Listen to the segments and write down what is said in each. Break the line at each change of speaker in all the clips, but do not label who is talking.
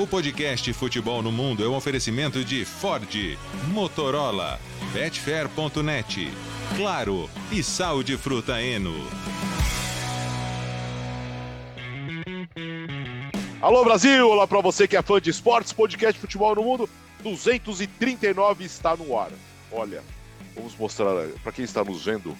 O podcast Futebol no Mundo é um oferecimento de Ford, Motorola, Betfair.net, Claro e Sal de Fruta Eno.
Alô Brasil, olá para você que é fã de esportes, podcast Futebol no Mundo 239 está no ar. Olha, vamos mostrar para quem está nos vendo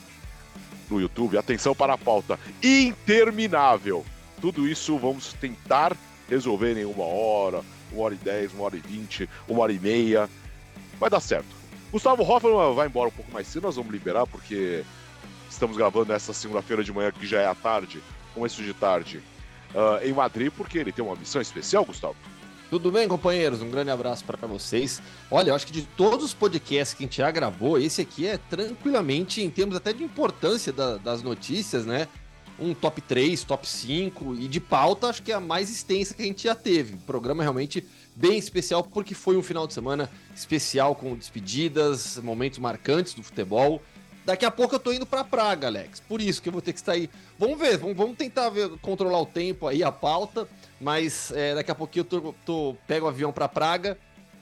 no YouTube, atenção para a pauta interminável. Tudo isso vamos tentar resolver em uma hora, uma hora e dez, uma hora e vinte, uma hora e meia. Vai dar certo. Gustavo Hoffman vai embora um pouco mais cedo, nós vamos liberar porque estamos gravando essa segunda-feira de manhã, que já é à tarde, começo de tarde, uh, em Madrid, porque ele tem uma missão especial, Gustavo.
Tudo bem, companheiros? Um grande abraço para vocês. Olha, eu acho que de todos os podcasts que a gente já gravou, esse aqui é tranquilamente, em termos até de importância da, das notícias, né? Um top 3, top 5 e de pauta acho que é a mais extensa que a gente já teve. O programa realmente bem especial porque foi um final de semana especial com despedidas, momentos marcantes do futebol. Daqui a pouco eu tô indo para Praga, Alex. Por isso que eu vou ter que estar aí. Vamos ver, vamos, tentar ver, controlar o tempo aí, a pauta. Mas é, daqui a pouquinho eu tô, tô pego o avião para Praga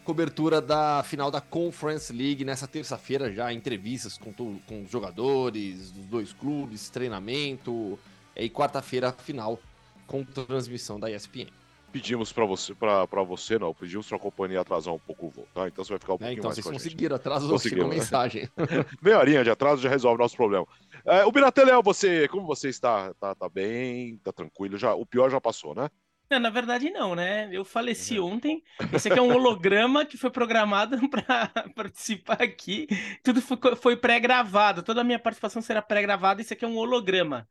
cobertura da final da Conference League nessa terça-feira já, entrevistas com, com os jogadores dos dois clubes, treinamento, e quarta-feira final com transmissão da ESPN.
Pedimos para você, para você não, pedimos para a companhia atrasar um pouco o voo, tá? Então você vai ficar um é, pouquinho
então,
mais
vocês conseguiram, atrasou, chegou mensagem.
Meia horinha de atraso já resolve o nosso problema. É, o Binatelel, você, como você está? Tá, tá bem? Tá tranquilo? Já, o pior já passou, né?
Não, na verdade, não, né? Eu faleci uhum. ontem. Esse aqui é um holograma que foi programado para participar aqui. Tudo foi, foi pré-gravado. Toda a minha participação será pré-gravada. Esse aqui é um holograma.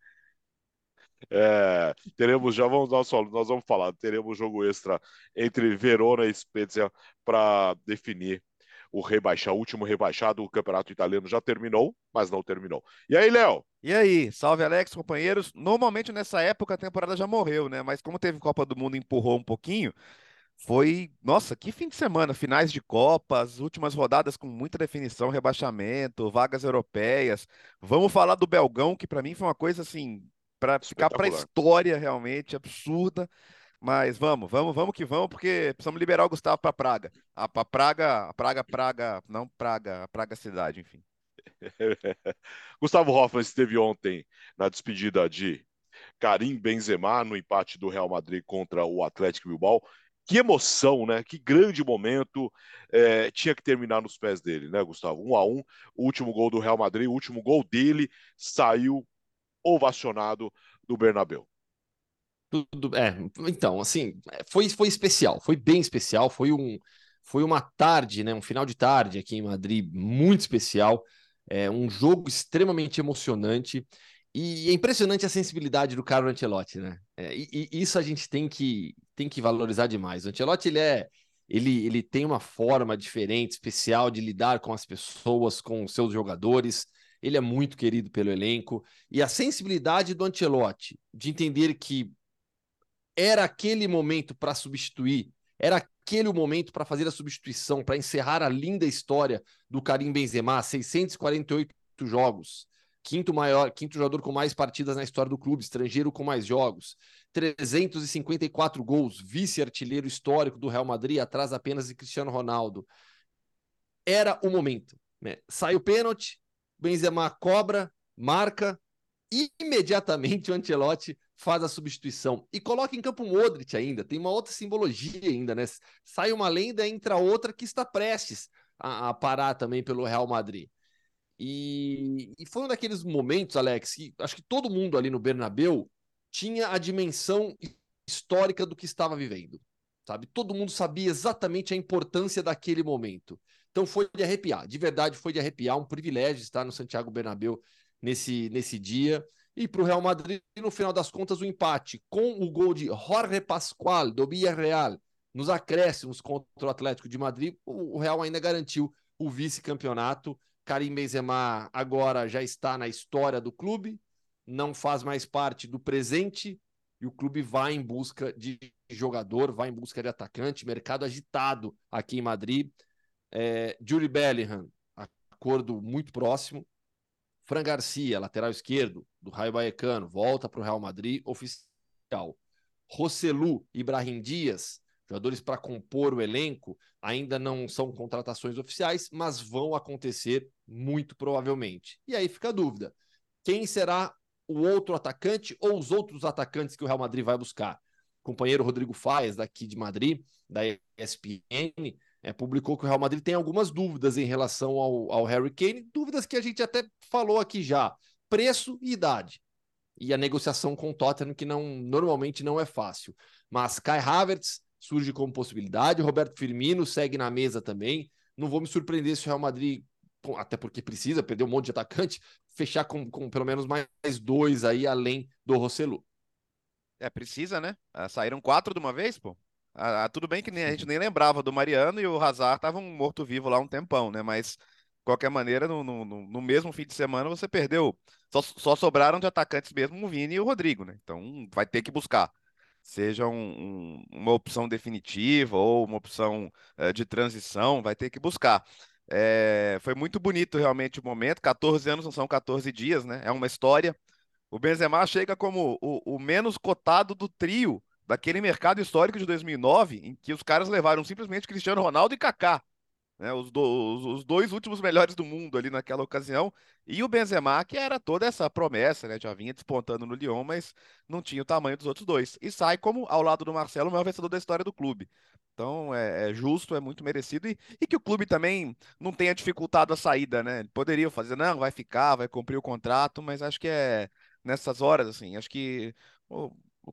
É, teremos, já vamos, nós, nós vamos falar, teremos jogo extra entre Verona e Spezia para definir o rebaixado, o último rebaixado, o campeonato italiano já terminou, mas não terminou. E aí, Léo?
E aí, salve Alex, companheiros. Normalmente nessa época a temporada já morreu, né? Mas como teve Copa do Mundo empurrou um pouquinho, foi, nossa, que fim de semana, finais de Copas, últimas rodadas com muita definição, rebaixamento, vagas europeias. Vamos falar do Belgão, que para mim foi uma coisa assim, para ficar para a história realmente absurda. Mas vamos, vamos, vamos que vamos, porque precisamos liberar o Gustavo para Praga. A para Praga, Praga, Praga, não Praga, Praga cidade, enfim.
Gustavo Hoffmann esteve ontem na despedida de Karim Benzema no empate do Real Madrid contra o Atlético Bilbao. Que emoção, né? Que grande momento. É, tinha que terminar nos pés dele, né, Gustavo? Um a um, o último gol do Real Madrid, o último gol dele saiu ovacionado do Bernabéu.
Tudo, é, então, assim, foi, foi especial, foi bem especial, foi um foi uma tarde, né, um final de tarde aqui em Madrid muito especial, é um jogo extremamente emocionante e é impressionante a sensibilidade do Carlo Ancelotti, né? É, e, e, isso a gente tem que tem que valorizar demais. O Ancelotti ele é ele, ele tem uma forma diferente, especial de lidar com as pessoas, com os seus jogadores. Ele é muito querido pelo elenco e a sensibilidade do Ancelotti de entender que era aquele momento para substituir, era aquele o momento para fazer a substituição, para encerrar a linda história do Karim Benzema, 648 jogos, quinto maior, quinto jogador com mais partidas na história do clube, estrangeiro com mais jogos, 354 gols, vice-artilheiro histórico do Real Madrid, atrás apenas de Cristiano Ronaldo. Era o momento. Né? Sai o pênalti, Benzema cobra, marca, imediatamente o Ancelotti faz a substituição e coloca em campo o Modric ainda. Tem uma outra simbologia ainda, né? Sai uma lenda, entra outra que está prestes a, a parar também pelo Real Madrid. E, e, foi um daqueles momentos, Alex, que acho que todo mundo ali no Bernabeu tinha a dimensão histórica do que estava vivendo, sabe? Todo mundo sabia exatamente a importância daquele momento. Então foi de arrepiar, de verdade foi de arrepiar, um privilégio estar no Santiago Bernabéu nesse, nesse dia. E para o Real Madrid, no final das contas, o empate com o gol de Jorge Pascual, do Villarreal, nos acréscimos contra o Atlético de Madrid, o Real ainda garantiu o vice-campeonato. Karim Benzema agora já está na história do clube, não faz mais parte do presente e o clube vai em busca de jogador, vai em busca de atacante, mercado agitado aqui em Madrid. É, Julie Bellingham, acordo muito próximo, Fran Garcia, lateral esquerdo do Raio Baecano, volta para o Real Madrid oficial. Roselu Ibrahim Dias jogadores para compor o elenco, ainda não são contratações oficiais, mas vão acontecer muito provavelmente. E aí fica a dúvida: quem será o outro atacante ou os outros atacantes que o Real Madrid vai buscar? O companheiro Rodrigo Faes, daqui de Madrid, da ESPN, é, publicou que o Real Madrid tem algumas dúvidas em relação ao, ao Harry Kane, dúvidas que a gente até falou aqui já: preço e idade. E a negociação com o Tottenham, que não, normalmente não é fácil. Mas Kai Havertz surge como possibilidade, Roberto Firmino segue na mesa também. Não vou me surpreender se o Real Madrid, até porque precisa, perder um monte de atacante, fechar com, com pelo menos mais dois aí, além do Rossellu.
É, precisa, né? Ah, saíram quatro de uma vez, pô. Ah, ah, tudo bem que nem, a gente nem lembrava do Mariano e o Hazard estavam um morto-vivo lá um tempão, né? Mas, de qualquer maneira, no, no, no mesmo fim de semana você perdeu. Só, só, sobraram de atacantes mesmo o Vini e o Rodrigo, né? Então vai ter que buscar. Seja um, um, uma opção definitiva ou uma opção uh, de transição, vai ter que buscar. É, foi muito bonito realmente o momento. 14 anos não são 14 dias, né? É uma história. O Benzema chega como o, o menos cotado do trio daquele mercado histórico de 2009, em que os caras levaram simplesmente Cristiano Ronaldo e Kaká, né, os, do, os, os, dois últimos melhores do mundo ali naquela ocasião, e o Benzema, que era toda essa promessa, né, já vinha despontando no Lyon, mas não tinha o tamanho dos outros dois, e sai como, ao lado do Marcelo, o maior vencedor da história do clube. Então é, é justo, é muito merecido, e, e, que o clube também não tenha dificultado a saída, né? Poderiam fazer, não, vai ficar, vai cumprir o contrato, mas acho que é nessas horas, assim, acho que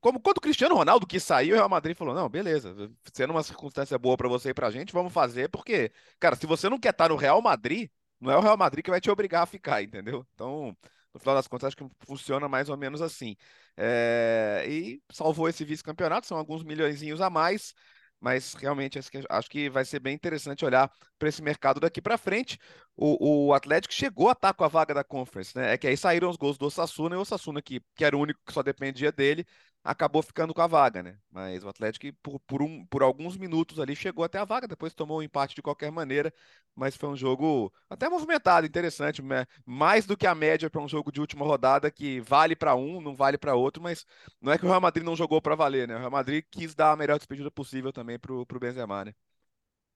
como quando o Cristiano Ronaldo quis sair, o Real Madrid falou: não, beleza, sendo uma circunstância boa para você e pra gente, vamos fazer, porque, cara, se você não quer estar no Real Madrid, não é o Real Madrid que vai te obrigar a ficar, entendeu? Então, no final das contas, acho que funciona mais ou menos assim. É... E salvou esse vice-campeonato, são alguns milhões a mais mas realmente acho que vai ser bem interessante olhar para esse mercado daqui para frente. O, o, Atlético chegou a estar com a vaga da Conference, né? É que aí saíram os gols do Osasuna e o Osasuna, que, que era o único que só dependia dele, acabou ficando com a vaga, né? Mas o Atlético, por, por, um, por alguns minutos ali, chegou até a vaga, depois tomou um empate de qualquer maneira, mas foi um jogo até movimentado, interessante, né? mais do que a média para um jogo de última rodada que vale para um, não vale para outro, mas não é que o Real Madrid não jogou para valer, né? O Real Madrid quis dar a melhor despedida possível também para o Benzema, né?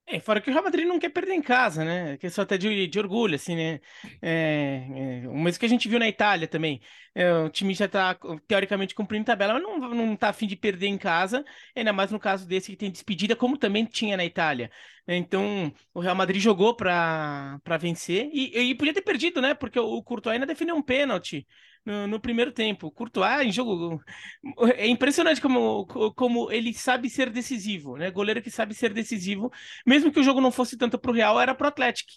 É, fora que o Real Madrid não quer perder em casa, né? Que é só até de, de orgulho, assim, né? É, é, o mesmo que a gente viu na Itália também. É, o time já tá, teoricamente, cumprindo tabela, mas não, não tá afim de perder em casa, ainda mais no caso desse que tem despedida, como também tinha na Itália. Então, o Real Madrid jogou para vencer e, e podia ter perdido, né? Porque o Courtois ainda defendeu um pênalti no, no, primeiro tempo. Courtois em jogo. É impressionante como, como ele sabe ser decisivo, né? Goleiro que sabe ser decisivo, mesmo que o jogo não fosse tanto para o Real, era para o Atlético.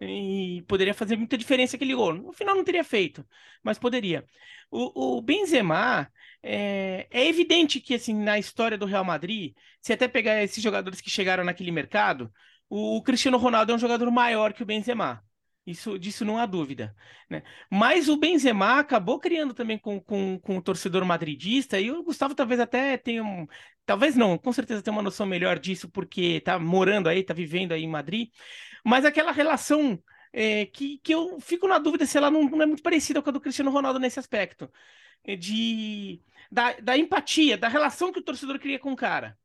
E poderia fazer muita diferença aquele gol. No final não teria feito, mas poderia. O, o Benzema é, é evidente que assim na história do Real Madrid, se até pegar esses jogadores que chegaram naquele mercado, o, o Cristiano Ronaldo é um jogador maior que o Benzema. Isso, disso não há dúvida. Né? Mas o Benzema acabou criando também com, com, com o torcedor madridista, e o Gustavo talvez até tenha um. Talvez não, com certeza tem uma noção melhor disso, porque tá morando aí, tá vivendo aí em Madrid. Mas aquela relação é, que, que eu fico na dúvida se ela não, não, é muito parecida com a do Cristiano Ronaldo nesse aspecto. É de, da, da empatia, da relação que o torcedor cria com o cara.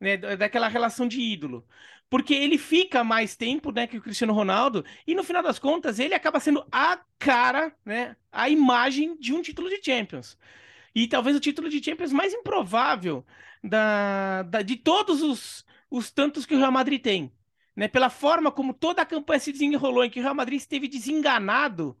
Né, daquela relação de ídolo porque ele fica mais tempo, né, que o Cristiano Ronaldo, e no final das contas ele acaba sendo a cara, né, a imagem de um título de Champions. E talvez o título de Champions mais improvável da, da de todos os, os tantos que o Real Madrid tem. Né, pela forma como toda a campanha se desenrolou, em que o Real Madrid esteve desenganado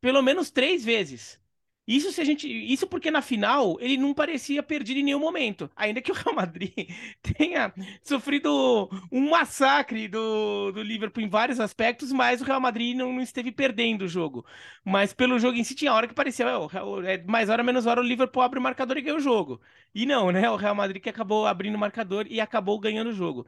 pelo menos três vezes. Isso se a gente, isso porque na final ele não parecia perdido em nenhum momento, ainda que o Real Madrid tenha sofrido um massacre do, do Liverpool em vários aspectos, mas o Real Madrid não, não esteve perdendo o jogo. Mas pelo jogo em si tinha hora que parecia, é, é mais hora menos hora o Liverpool abre o marcador e ganha o jogo. E não, né? O Real Madrid que acabou abrindo o marcador e acabou ganhando o jogo.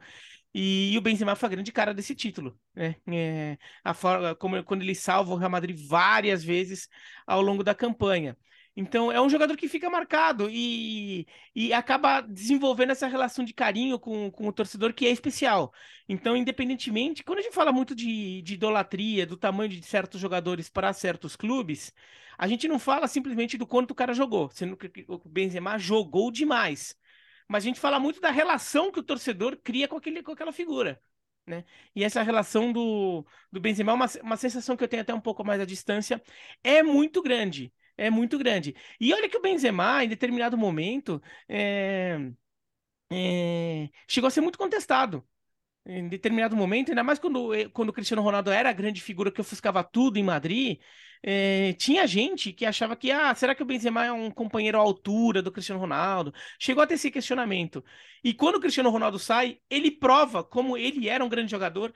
E, e, o Benzema foi a grande cara desse título, né? É, a forma, como, quando ele salva o Real Madrid várias vezes ao longo da campanha. Então, é um jogador que fica marcado e, e acaba desenvolvendo essa relação de carinho com, com o torcedor que é especial. Então, independentemente, quando a gente fala muito de, de idolatria, do tamanho de certos jogadores para certos clubes, a gente não fala simplesmente do quanto o cara jogou, sendo que o Benzema jogou demais. Mas a gente fala muito da relação que o torcedor cria com, aquele, com aquela figura. Né? E essa relação do, do Benzema, uma, uma sensação que eu tenho até um pouco mais à distância, é muito grande. É muito grande. E olha que o Benzema, em determinado momento, é, é, chegou a ser muito contestado em determinado momento, ainda mais quando, eh, quando o Cristiano Ronaldo era a grande figura que ofuscava tudo em Madrid, é, tinha gente que achava que, ah, será que o Benzema é um companheiro à altura do Cristiano Ronaldo? Chegou a ter esse questionamento. E quando o Cristiano Ronaldo sai, ele prova como ele era um grande jogador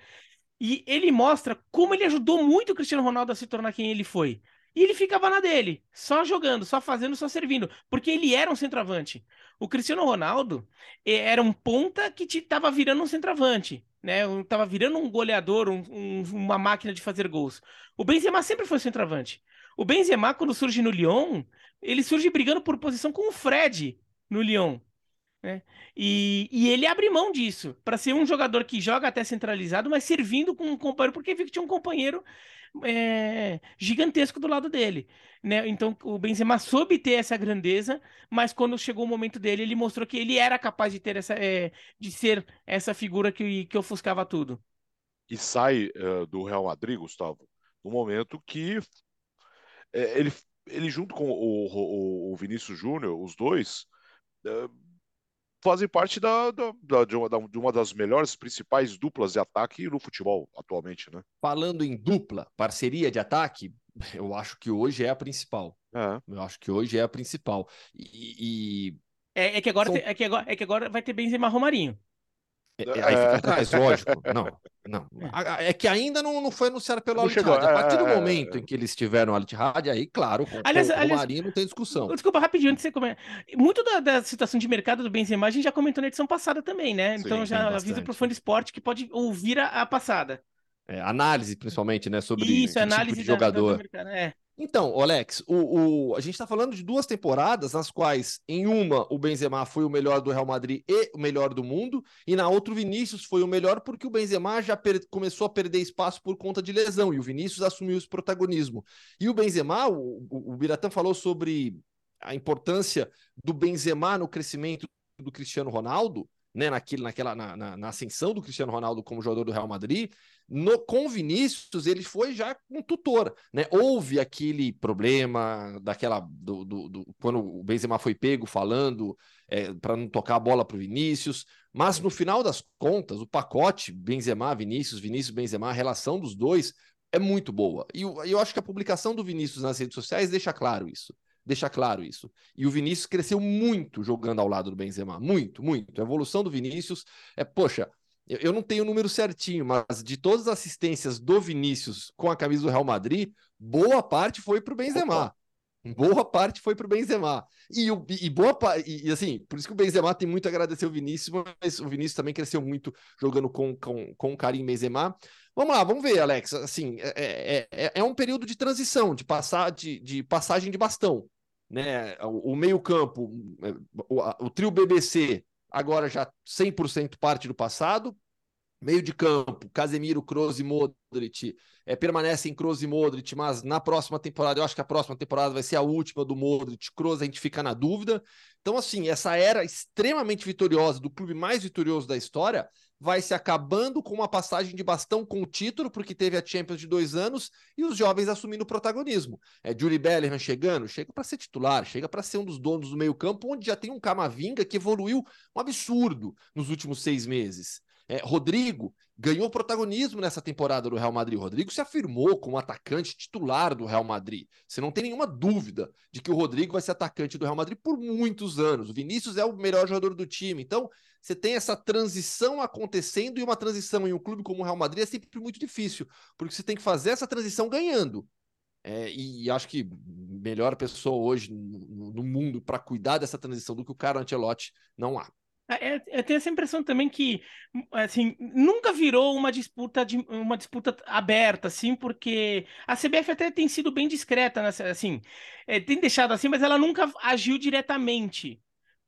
e ele mostra como ele ajudou muito o Cristiano Ronaldo a se tornar quem ele foi. E ele ficava na dele, só jogando, só fazendo, só servindo, porque ele era um centroavante. O Cristiano Ronaldo eh, era um ponta que estava virando um centroavante, né? Tava virando um goleador, um, um, uma máquina de fazer gols. O Benzema sempre foi centroavante. O Benzema, quando surge no Lyon, ele surge brigando por posição com o Fred no Lyon. Né? E, e ele abre mão disso para ser um jogador que joga até centralizado, mas servindo com um companheiro, porque viu que tinha um companheiro é, gigantesco do lado dele. Né? Então o Benzema soube ter essa grandeza, mas quando chegou o momento dele, ele mostrou que ele era capaz de ter essa, é, de ser essa figura que, que ofuscava tudo.
E sai uh, do Real Madrid, Gustavo, no momento que é, ele, ele junto com o, o, o Vinícius Júnior, os dois, uh, fazem parte da, da, da, de, uma, de, uma, das melhores, principais duplas de ataque no futebol atualmente, né?
Falando em dupla, parceria de ataque, eu acho que hoje é a principal. É. Eu acho que hoje é a principal. E.
e... É, é, que agora, São... é, que agora, é que agora vai ter Benzema Romarinho.
É, aí fica atrás, lógico. Não, não. É que ainda não, não foi anunciado pelo Al A partir do momento em que eles tiveram Al Ittihad, aí, claro, com, aliás, com aliás, o Marinho não tem discussão.
Desculpa, rapidinho, antes de você comer. Muito da, da, situação de mercado do Benzema a gente já comentou na edição passada também, né? Sim, então já aviso pro fã de esporte que pode ouvir a, a passada.
É, análise, principalmente, né? Sobre Isso, análise tipo de jogador. Da, da é. Então, Alex, o, o, a gente está falando de duas temporadas nas quais, em uma, o Benzema foi o melhor do Real Madrid e o melhor do mundo, e na outra, o Vinícius foi o melhor porque o Benzema já começou a perder espaço por conta de lesão, e o Vinícius assumiu esse protagonismo. E o Benzema, o, o, o Biratã falou sobre a importância do Benzema no crescimento do Cristiano Ronaldo, né, naquele, naquela, na, na, na, ascensão do Cristiano Ronaldo como jogador do Real Madrid, no, com Vinícius ele foi já um tutor, né? Houve aquele problema daquela do, do, do quando o Benzema foi pego falando é, para não tocar a bola para o Vinícius, mas no final das contas o pacote Benzema Vinícius Vinícius Benzema a relação dos dois é muito boa e eu, eu acho que a publicação do Vinícius nas redes sociais deixa claro isso deixa claro isso. E o Vinícius cresceu muito jogando ao lado do Benzema, muito, muito. A evolução do Vinícius é, poxa, eu não tenho o número certinho, mas de todas as assistências do Vinícius com a camisa do Real Madrid, boa parte foi para o Benzema. Boa parte foi para o Benzema. E, o, e boa e, e, assim, por isso que o Benzema tem muito a agradecer o Vinícius, mas o Vinícius também cresceu muito jogando com, com, com o Karim Benzema. Vamos lá, vamos ver, Alex. Assim, é, é, é, é um período de transição, de, passar, de, de passagem de bastão né? O, o meio-campo, é, o, o, trio BBC, agora já 100% parte do passado. Meio de campo, Casemiro, Kroos e Modric é, permanecem Kroos e Modric, mas na próxima temporada, eu acho que a próxima temporada vai ser a última do Modric. Kroos a gente fica na dúvida. Então, assim, essa era extremamente vitoriosa do clube mais vitorioso da história vai se acabando com uma passagem de bastão com o título, porque teve a Champions de dois anos e os jovens assumindo o protagonismo. É Julie Bellingham chegando, chega para ser titular, chega para ser um dos donos do meio-campo, onde já tem um Camavinga que evoluiu um absurdo nos últimos seis meses. É, Rodrigo ganhou protagonismo nessa temporada do Real Madrid. Rodrigo se afirmou como atacante titular do Real Madrid. Você não tem nenhuma dúvida de que o Rodrigo vai ser atacante do Real Madrid por muitos anos. O Vinícius é o melhor jogador do time. Então, você tem essa transição acontecendo e uma transição em um clube como o Real Madrid é sempre muito difícil, porque você tem que fazer essa transição ganhando. É, e acho que melhor pessoa hoje no, no mundo para cuidar dessa transição do que o Carlo Ancelotti não há.
É, é, eu tenho essa impressão também que, assim, nunca virou uma disputa de uma disputa aberta, assim, porque a CBF até tem sido bem discreta, assim, é, tem deixado assim, mas ela nunca agiu diretamente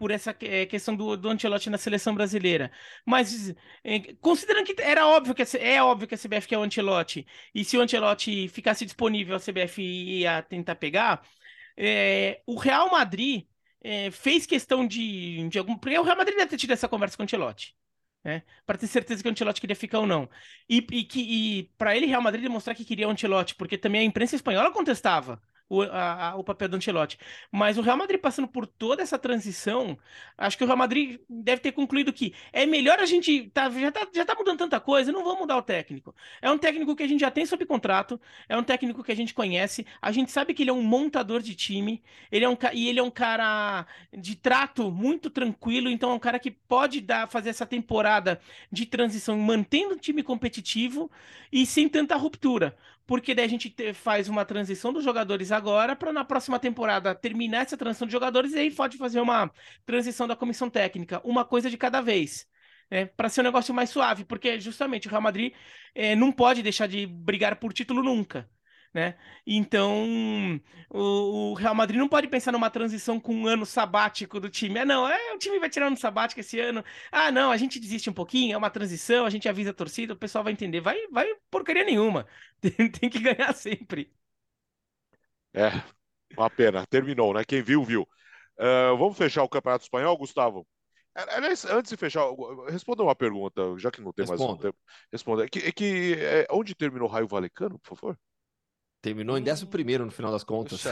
por essa é, questão do, do Ancelotti na seleção brasileira. Mas é, considerando que era óbvio que a, é óbvio que a CBF quer o Ancelotti, e se o Ancelotti ficasse disponível, a CBF ia tentar pegar, é, o Real Madrid é, fez questão de, de algum. Porque o Real Madrid deve ter tido essa conversa com o Ancelotti. Né? Para ter certeza que o Ancelotti queria ficar ou não. E, e, e para ele, Real Madrid demonstrar que queria o Ancelotti, porque também a imprensa espanhola contestava o, a, o papel do Ancelotti. Mas o Real Madrid passando por toda essa transição, acho que o Real Madrid deve ter concluído que é melhor a gente. Tá, já, tá, já tá mudando tanta coisa, não vamos mudar o técnico. É um técnico que a gente já tem sob contrato, é um técnico que a gente conhece, a gente sabe que ele é um montador de time, ele é um, e ele é um cara de trato muito tranquilo, então é um cara que pode dar, fazer essa temporada de transição mantendo o time competitivo e sem tanta ruptura porque daí a gente te, faz uma transição dos jogadores agora para na próxima temporada terminar essa transição de jogadores e aí pode fazer uma transição da comissão técnica, uma coisa de cada vez. Né, para ser um negócio mais suave, porque justamente o Real Madrid é, não pode deixar de brigar por título nunca né? Então, o, o, Real Madrid não pode pensar numa transição com um ano sabático do time. Ah, não, é, o time vai tirar um ano sabático esse ano. Ah, não, a gente desiste um pouquinho, é uma transição, a gente avisa a torcida, o pessoal vai entender. Vai, vai porcaria nenhuma. Tem, tem que ganhar sempre.
É, uma pena. Terminou, né? Quem viu, viu. Uh, vamos fechar o Campeonato Espanhol, Gustavo? Aliás, antes de fechar, responda uma pergunta, já que não tem Responda. mais um tempo. Responda. É que, é que é, onde terminou o Raio Valecano, por favor?
Terminou em 11 no final das contas.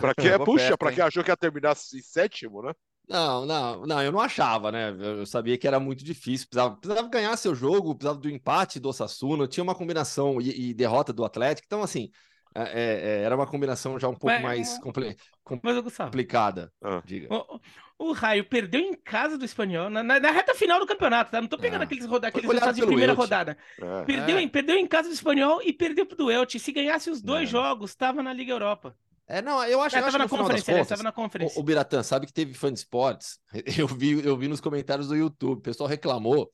Para quem, puxa, para quem achou que ia terminar em sétimo, né?
Não, não, não, eu não achava, né? Eu sabia que era muito difícil, precisava, precisava ganhar seu jogo, precisava do empate do Osasuna, tinha uma combinação e, e derrota do Atlético, então assim, é, é, é era uma combinação já um pouco mas, mais compli mas, complicada. Ah. Diga.
O, o, Raio perdeu em casa do Espanhol na, na, na reta final do campeonato, tá? Não tô pegando é. aqueles, roda aqueles resultados de primeira Elche. rodada. É. Perdeu, é. perdeu em casa do Espanhol e perdeu pro Elche. Se ganhasse os dois jogos, estava na Liga Europa.
É, não, eu acho, é, eu acho
na conferência, contas, tava na conferência.
O, o Biratã, sabe que teve fã de esportes? Eu vi, eu vi nos comentários do YouTube, o pessoal reclamou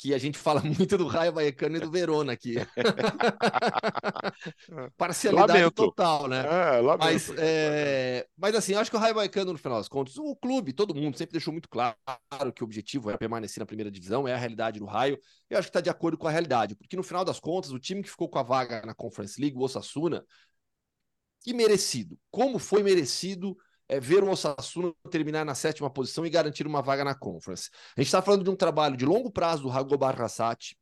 que a gente fala muito do Raio Vallecano e do Verona aqui. Parcialidade lamento. total, né? É, mas, é... mas assim, acho que o Raio Vallecano, no final das contas, o clube, todo mundo sempre deixou muito claro que o objetivo era permanecer na primeira divisão, é a realidade do Raio. Eu acho que está de acordo com a realidade, porque no final das contas, o time que ficou com a vaga na Conference League, o Osasuna, que merecido. Como foi merecido é ver o Osasuna terminar na sétima posição e garantir uma vaga na Conference. A gente está falando de um trabalho de longo prazo do Rago Barrasati,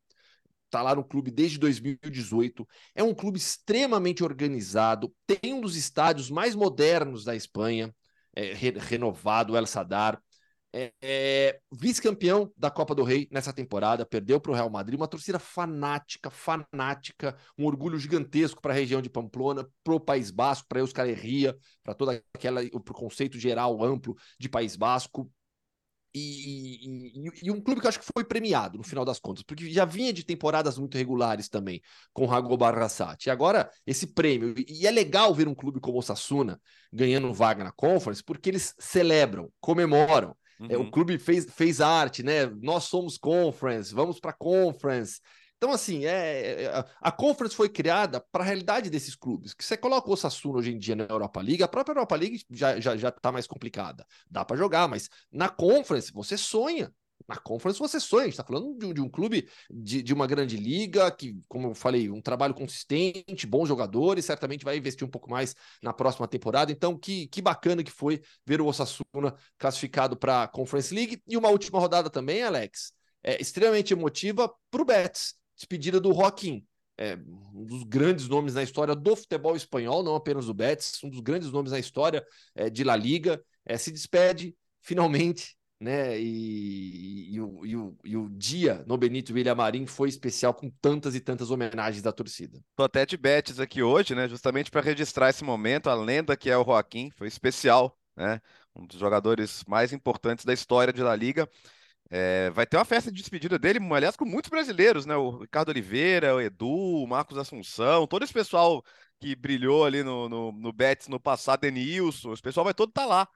está lá no clube desde 2018. É um clube extremamente organizado, tem um dos estádios mais modernos da Espanha, é, re renovado, El Sadar é, é, vice-campeão da Copa do Rei nessa temporada, perdeu para o Real Madrid, uma torcida fanática, fanática, um orgulho gigantesco para a região de Pamplona, para o País Basco, para Euskal Herria, para toda aquela o conceito geral amplo de País Basco. E, e, e, um clube que eu acho que foi premiado no final das contas, porque já vinha de temporadas muito regulares também com o Rago Barrasati. E agora esse prêmio, e é legal ver um clube como o Sassuna ganhando vaga na Conference, porque eles celebram, comemoram. Uhum. É, o uhum. clube fez, fez arte, né? Nós somos conference, vamos para conference. Então, assim, é, é a Conference foi criada para a realidade desses clubes. Que você coloca o Osasuna hoje em dia na Europa League, a própria Europa League já, já, já tá mais complicada. Dá para jogar, mas na Conference você sonha. Na Conference você sonha, a gente está falando de, de, um clube de, de uma grande liga, que, como eu falei, um trabalho consistente, bons jogadores, certamente vai investir um pouco mais na próxima temporada. Então, que, que bacana que foi ver o Osasuna classificado para a Conference League. E uma última rodada também, Alex, é extremamente emotiva para o Betis, despedida do Joaquim. É, um dos grandes nomes na história do futebol espanhol, não apenas do Betis, um dos grandes nomes na história é, de La Liga. É, se despede finalmente né? E, e, o, e, o, e o dia no Benito Villamarim foi especial com tantas e tantas homenagens da torcida.
Tô até de Betis aqui hoje, né? Justamente para registrar esse momento, a lenda que é o Joaquim, foi especial, né? Um dos jogadores mais importantes da história de La Liga. É, vai ter uma festa de despedida dele, aliás, com muitos brasileiros, né? O Ricardo Oliveira, o Edu, o Marcos Assunção, todo esse pessoal que brilhou ali no, no, no Betis no passado, Denilson, esse pessoal vai todo estar tá lá.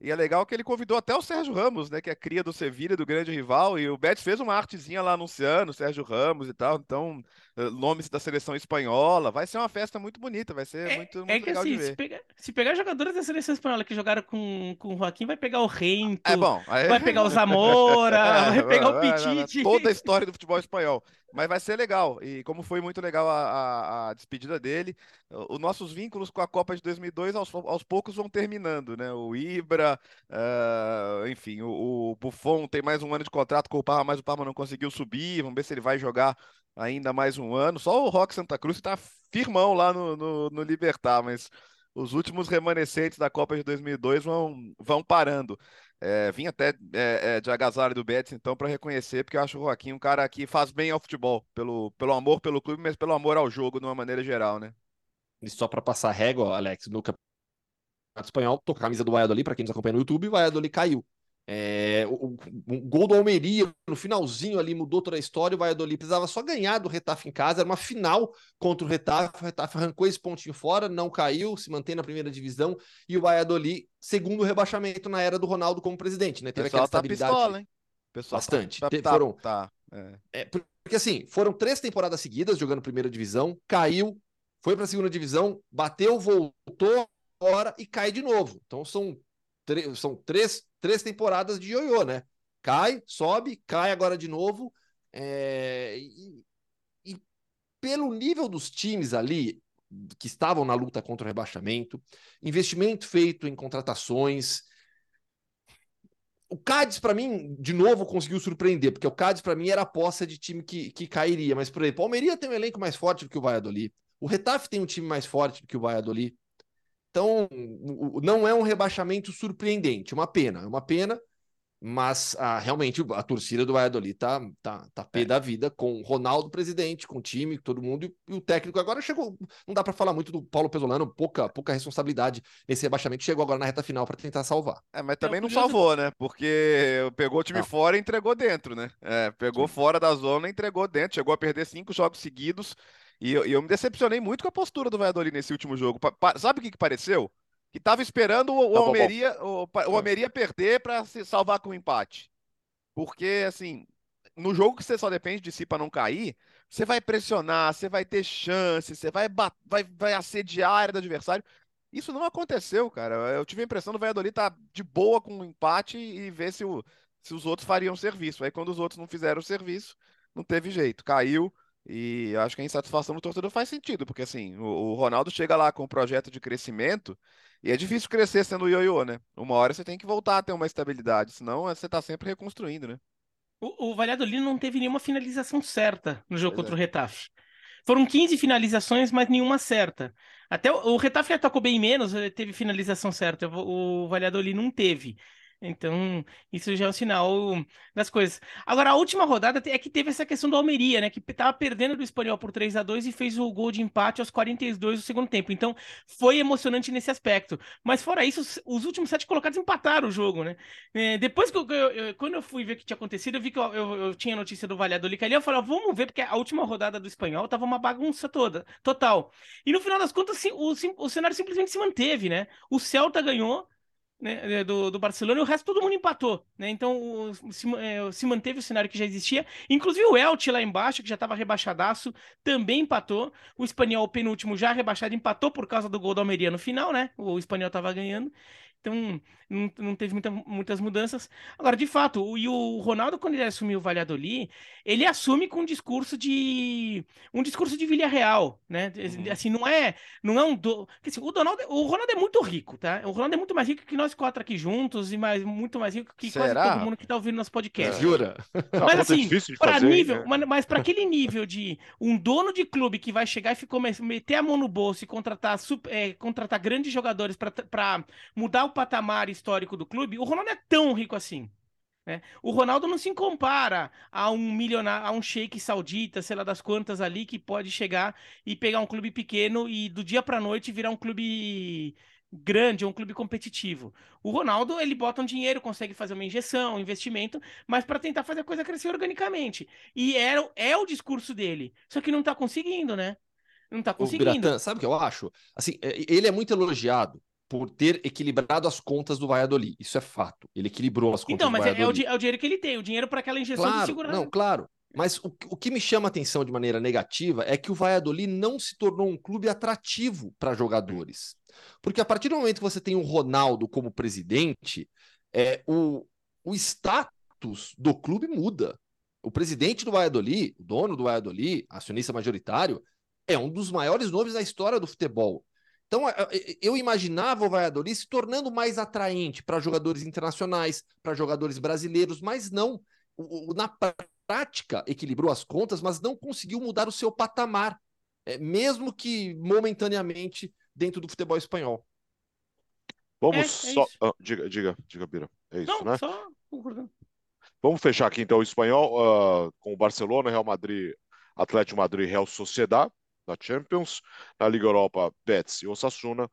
E é legal que ele convidou até o Sérgio Ramos, né? Que é cria do Sevilha, do grande rival. E o Betis fez uma artezinha lá anunciando o Sérgio Ramos e tal. Então, nomes da seleção espanhola. Vai ser uma festa muito bonita, vai ser
É,
muito, muito
é que
legal
assim, se pegar, se pegar jogadores da seleção espanhola que jogaram com, com o Joaquim, vai pegar o Rento,
É bom. aí-
vai pegar o Zamora, vai pegar o Pichichi.
Toda a história do futebol espanhol. Mas vai ser legal. E como foi muito legal a, a- a despedida dele, os nossos vínculos com a Copa de 2002 aos, aos poucos vão terminando, né? O Ibra, ah, enfim, o, o Buffon tem mais um ano de contrato com o Parma, mas o Parma não conseguiu subir. Vamos ver se ele vai jogar ainda mais um ano. Só o Roque Santa Cruz está firmão lá no, no, no Libertar, mas os últimos remanescentes da Copa de 2002 vão, vão parando. É, vim até é, é, de agasalho do Betis, então, para reconhecer, porque eu acho o Joaquim um cara que faz bem ao futebol, pelo, pelo amor pelo clube, mas pelo amor ao jogo de uma maneira geral, né?
E só para passar régua, Alex, no Campeonato Espanhol, tô com a camisa do Valladolid, para quem nos acompanha no YouTube, o Valladolid caiu. É, o, o- o gol do Almeria, no finalzinho ali, mudou toda a história. O Valladolid precisava só ganhar do Retafe em casa. Era uma final contra o Retafe. O Retafe arrancou esse pontinho fora, não caiu, se mantém na primeira divisão. E o Valladolid, segundo rebaixamento na era do Ronaldo como presidente. Né? Teve aquela
tá
estabilidade.
pistola, hein? O pessoal tá-
Bastante.
Tá, tá,
foram-
tá, é.
É, por- porque assim, foram três temporadas seguidas jogando primeira divisão, caiu, foi para a segunda divisão, bateu, voltou agora e cai de novo. Então são, são três, três temporadas de ioiô, né? Cai, sobe, cai agora de novo. É, e, e pelo nível dos times ali que estavam na luta contra o rebaixamento, investimento feito em contratações, o Cádiz, para mim, de novo, conseguiu surpreender, porque o Cádiz, para mim, era a aposta de time que, que cairia. Mas, por exemplo, o Almeria tem um elenco mais forte do que o Valladolid. O Retafe tem um time mais forte do que o Valladolid. Então, não é um rebaixamento surpreendente. Uma pena, é uma pena. Mas ah, realmente a torcida do Valladolid tá, tá, tá pé da vida com o Ronaldo presidente, com o time, com todo mundo, e, e o técnico agora chegou. Não dá para falar muito do Paulo Pesolano, pouca, pouca responsabilidade nesse rebaixamento. Chegou agora na reta final para tentar salvar.
É, mas também não
curioso-
salvou, né? Porque pegou o time
Não.
fora e entregou dentro, né? É, pegou fora da zona e entregou dentro. Chegou a perder cinco jogos seguidos. E eu, eu me decepcionei muito com a postura do Valladolid nesse último jogo. Pa- pa- sabe o que, que pareceu? Que tava esperando o, o
Tá.
Almeria, o, o Almeria perder para se salvar com o empate. Porque, assim, no jogo que você só depende de si para não cair, você vai pressionar, você vai ter chance, você vai, vai, vai assediar a área do adversário. Isso não aconteceu, cara. Eu tive a impressão do Valladolid tá de boa com o empate e ver se, o- se os outros fariam serviço. Aí quando os outros não fizeram o serviço, não teve jeito. Caiu e acho que a insatisfação do torcedor faz sentido, porque assim, o, o Ronaldo chega lá com um projeto de crescimento e é difícil crescer sendo ioiô, né? Uma hora você tem que voltar a ter uma estabilidade, senão você tá sempre reconstruindo, né?
O, o Valladolid não teve nenhuma finalização certa no jogo
Pois
contra
é.
o Retafe. Foram 15 finalizações, mas nenhuma certa. Até o, o Retafe atacou bem menos, teve finalização certa. O, o Valladolid não teve. Então, isso já é um sinal das coisas. Agora, a última rodada é que teve essa questão do Almeria, né? Que tava perdendo do Espanhol por 3 a 2 e fez o gol de empate aos 42 do segundo tempo. Então, foi emocionante nesse aspecto. Mas fora isso, os, os últimos sete colocados empataram o jogo, né? É, depois que eu, eu- eu- quando eu fui ver o que tinha acontecido, eu vi que eu, eu- tinha notícia do Valladolid ali, eu falei, vamos ver, porque a última rodada do Espanhol tava uma bagunça toda, total. E no final das contas, o, o cenário simplesmente se manteve, né? O Celta ganhou, né, do, do Barcelona e o resto todo mundo empatou, né? Então o- se, é, se manteve o cenário que já existia. Inclusive o Elche lá embaixo, que já estava rebaixadaço, também empatou. O Espanhol, penúltimo, já rebaixado, empatou por causa do gol do Almeria no final, né? O Espanhol estava ganhando. Então, não, não teve muita- muitas mudanças. Agora, de fato, o, e o Ronaldo, quando ele assumiu o Valladolid, ele assume com um discurso de um discurso de Villarreal, né?
Uhum.
Assim, não é, não é um do... assim, o Donaldo, o Ronaldo é muito rico, tá? O Ronaldo é muito mais rico que nós quatro aqui juntos e mais muito mais rico que quase
Será?
todo mundo que tá ouvindo nosso podcast.
Jura?
Mas
conta
assim,
de
Para
hein,
nível,
né?
mas, para aquele nível de um dono de clube que vai chegar e ficou meter a mão no bolso e contratar, é, contratar grandes jogadores para mudar o patamar histórico do clube, o Ronaldo é tão rico assim. né? O Ronaldo não se compara a um milionário, a um sheik saudita, sei lá das quantas ali, que pode chegar e pegar um clube pequeno e do dia para noite virar um clube grande, um clube competitivo. O Ronaldo, ele bota um dinheiro, consegue fazer uma injeção, um investimento, mas para tentar fazer a coisa crescer organicamente. E é, é o discurso dele. Só que não tá conseguindo, né? Não tá
O
conseguindo.
Biratã, sabe o que eu acho? Assim, é, ele é muito elogiado por ter equilibrado as contas do Valladolid. Isso é fato. Ele equilibrou as contas
Então,
do
mas é, é
Valladolid.
di- é o dinheiro que ele tem, o dinheiro para aquela injeção de
Claro,
segurança.
não, claro. Mas o, o que me chama a atenção de maneira negativa é que o Valladolid não se tornou um clube atrativo para jogadores. Porque a partir do momento que você tem o Ronaldo como presidente, é, o, o status do clube muda. O presidente do Valladolid, o dono do Valladolid, acionista majoritário, é um dos maiores nomes da história do futebol. Então, eu imaginava o Valladolid se tornando mais atraente para jogadores internacionais, para jogadores brasileiros, mas não. Na prática, equilibrou as contas, mas não conseguiu mudar o seu patamar, é, mesmo que momentaneamente dentro do futebol espanhol.
Vamos é, é só. Ah, diga, diga, diga, Bira. É isso, não, né? Só Vamos fechar aqui então o espanhol uh, com o Barcelona, Real Madrid, Atlético Madrid, Real Sociedad na Champions, na Liga Europa, Betis e Osasuna,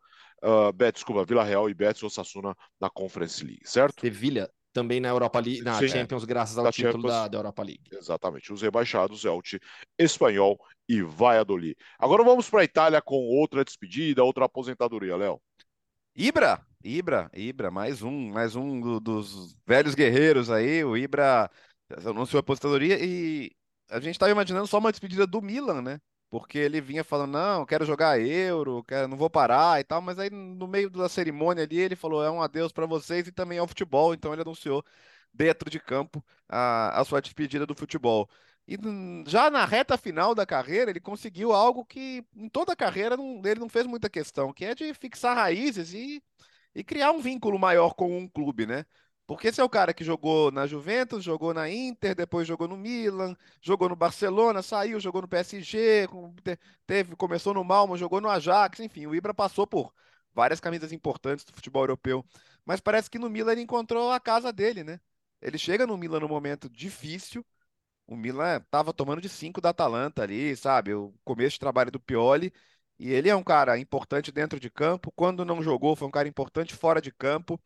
uh, Betis, desculpa, Vila Real e Betis e Osasuna na Conference League, certo?
Sevilha também na Europa League, na Sim, Champions, é. graças ao da título Champions, da, da, Europa League.
Exatamente. Os rebaixados, Elche, Espanhol e Valladolid. Agora vamos para a Itália com outra despedida, outra aposentadoria, Léo.
Ibra, Ibra, Ibra, mais um, mais um do, dos velhos guerreiros aí. O Ibra anunciou a aposentadoria e a gente estava imaginando só uma despedida do Milan, né? Porque ele vinha falando, não, quero jogar Euro, quero, não vou parar e tal, mas aí no meio da cerimônia ali ele falou, é um adeus para vocês e também ao futebol, então ele anunciou dentro de campo a, a sua despedida do futebol. E já na reta final da carreira, ele conseguiu algo que em toda a carreira não, ele não fez muita questão, que é de fixar raízes e, e criar um vínculo maior com um clube, né? Porque esse é o cara que jogou na Juventus, jogou na Inter, depois jogou no Milan, jogou no Barcelona, saiu, jogou no PSG, teve, começou no Malmo, jogou no Ajax, enfim, o Ibra passou por várias camisas importantes do futebol europeu. Mas parece que no Milan ele encontrou a casa dele, né? Ele chega no Milan num momento difícil, o Milan estava tomando de 5 da Atalanta ali, sabe? O começo de trabalho do Pioli. E ele é um cara importante dentro de campo. Quando não jogou, foi um cara importante fora de campo.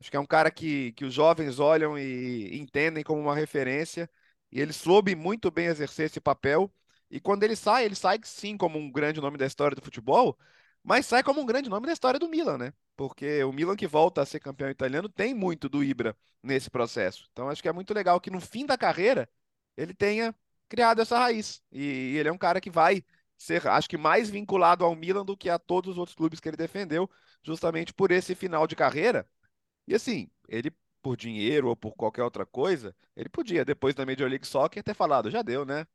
Acho que é um cara que, que os jovens olham e entendem como uma referência. E ele soube muito bem exercer esse papel. E quando ele sai, ele sai sim como um grande nome da história do futebol, mas sai como um grande nome da história do Milan, né? Porque o Milan que volta a ser campeão italiano tem muito do Ibra nesse processo. Então acho que é muito legal que no fim da carreira ele tenha criado essa raiz. E, ele é um cara que vai ser, acho que, mais vinculado ao Milan do que a todos os outros clubes que ele defendeu, justamente por esse final de carreira. E assim, ele, por dinheiro ou por qualquer outra coisa, ele podia, depois da Major League Soccer, ter falado, já deu, né?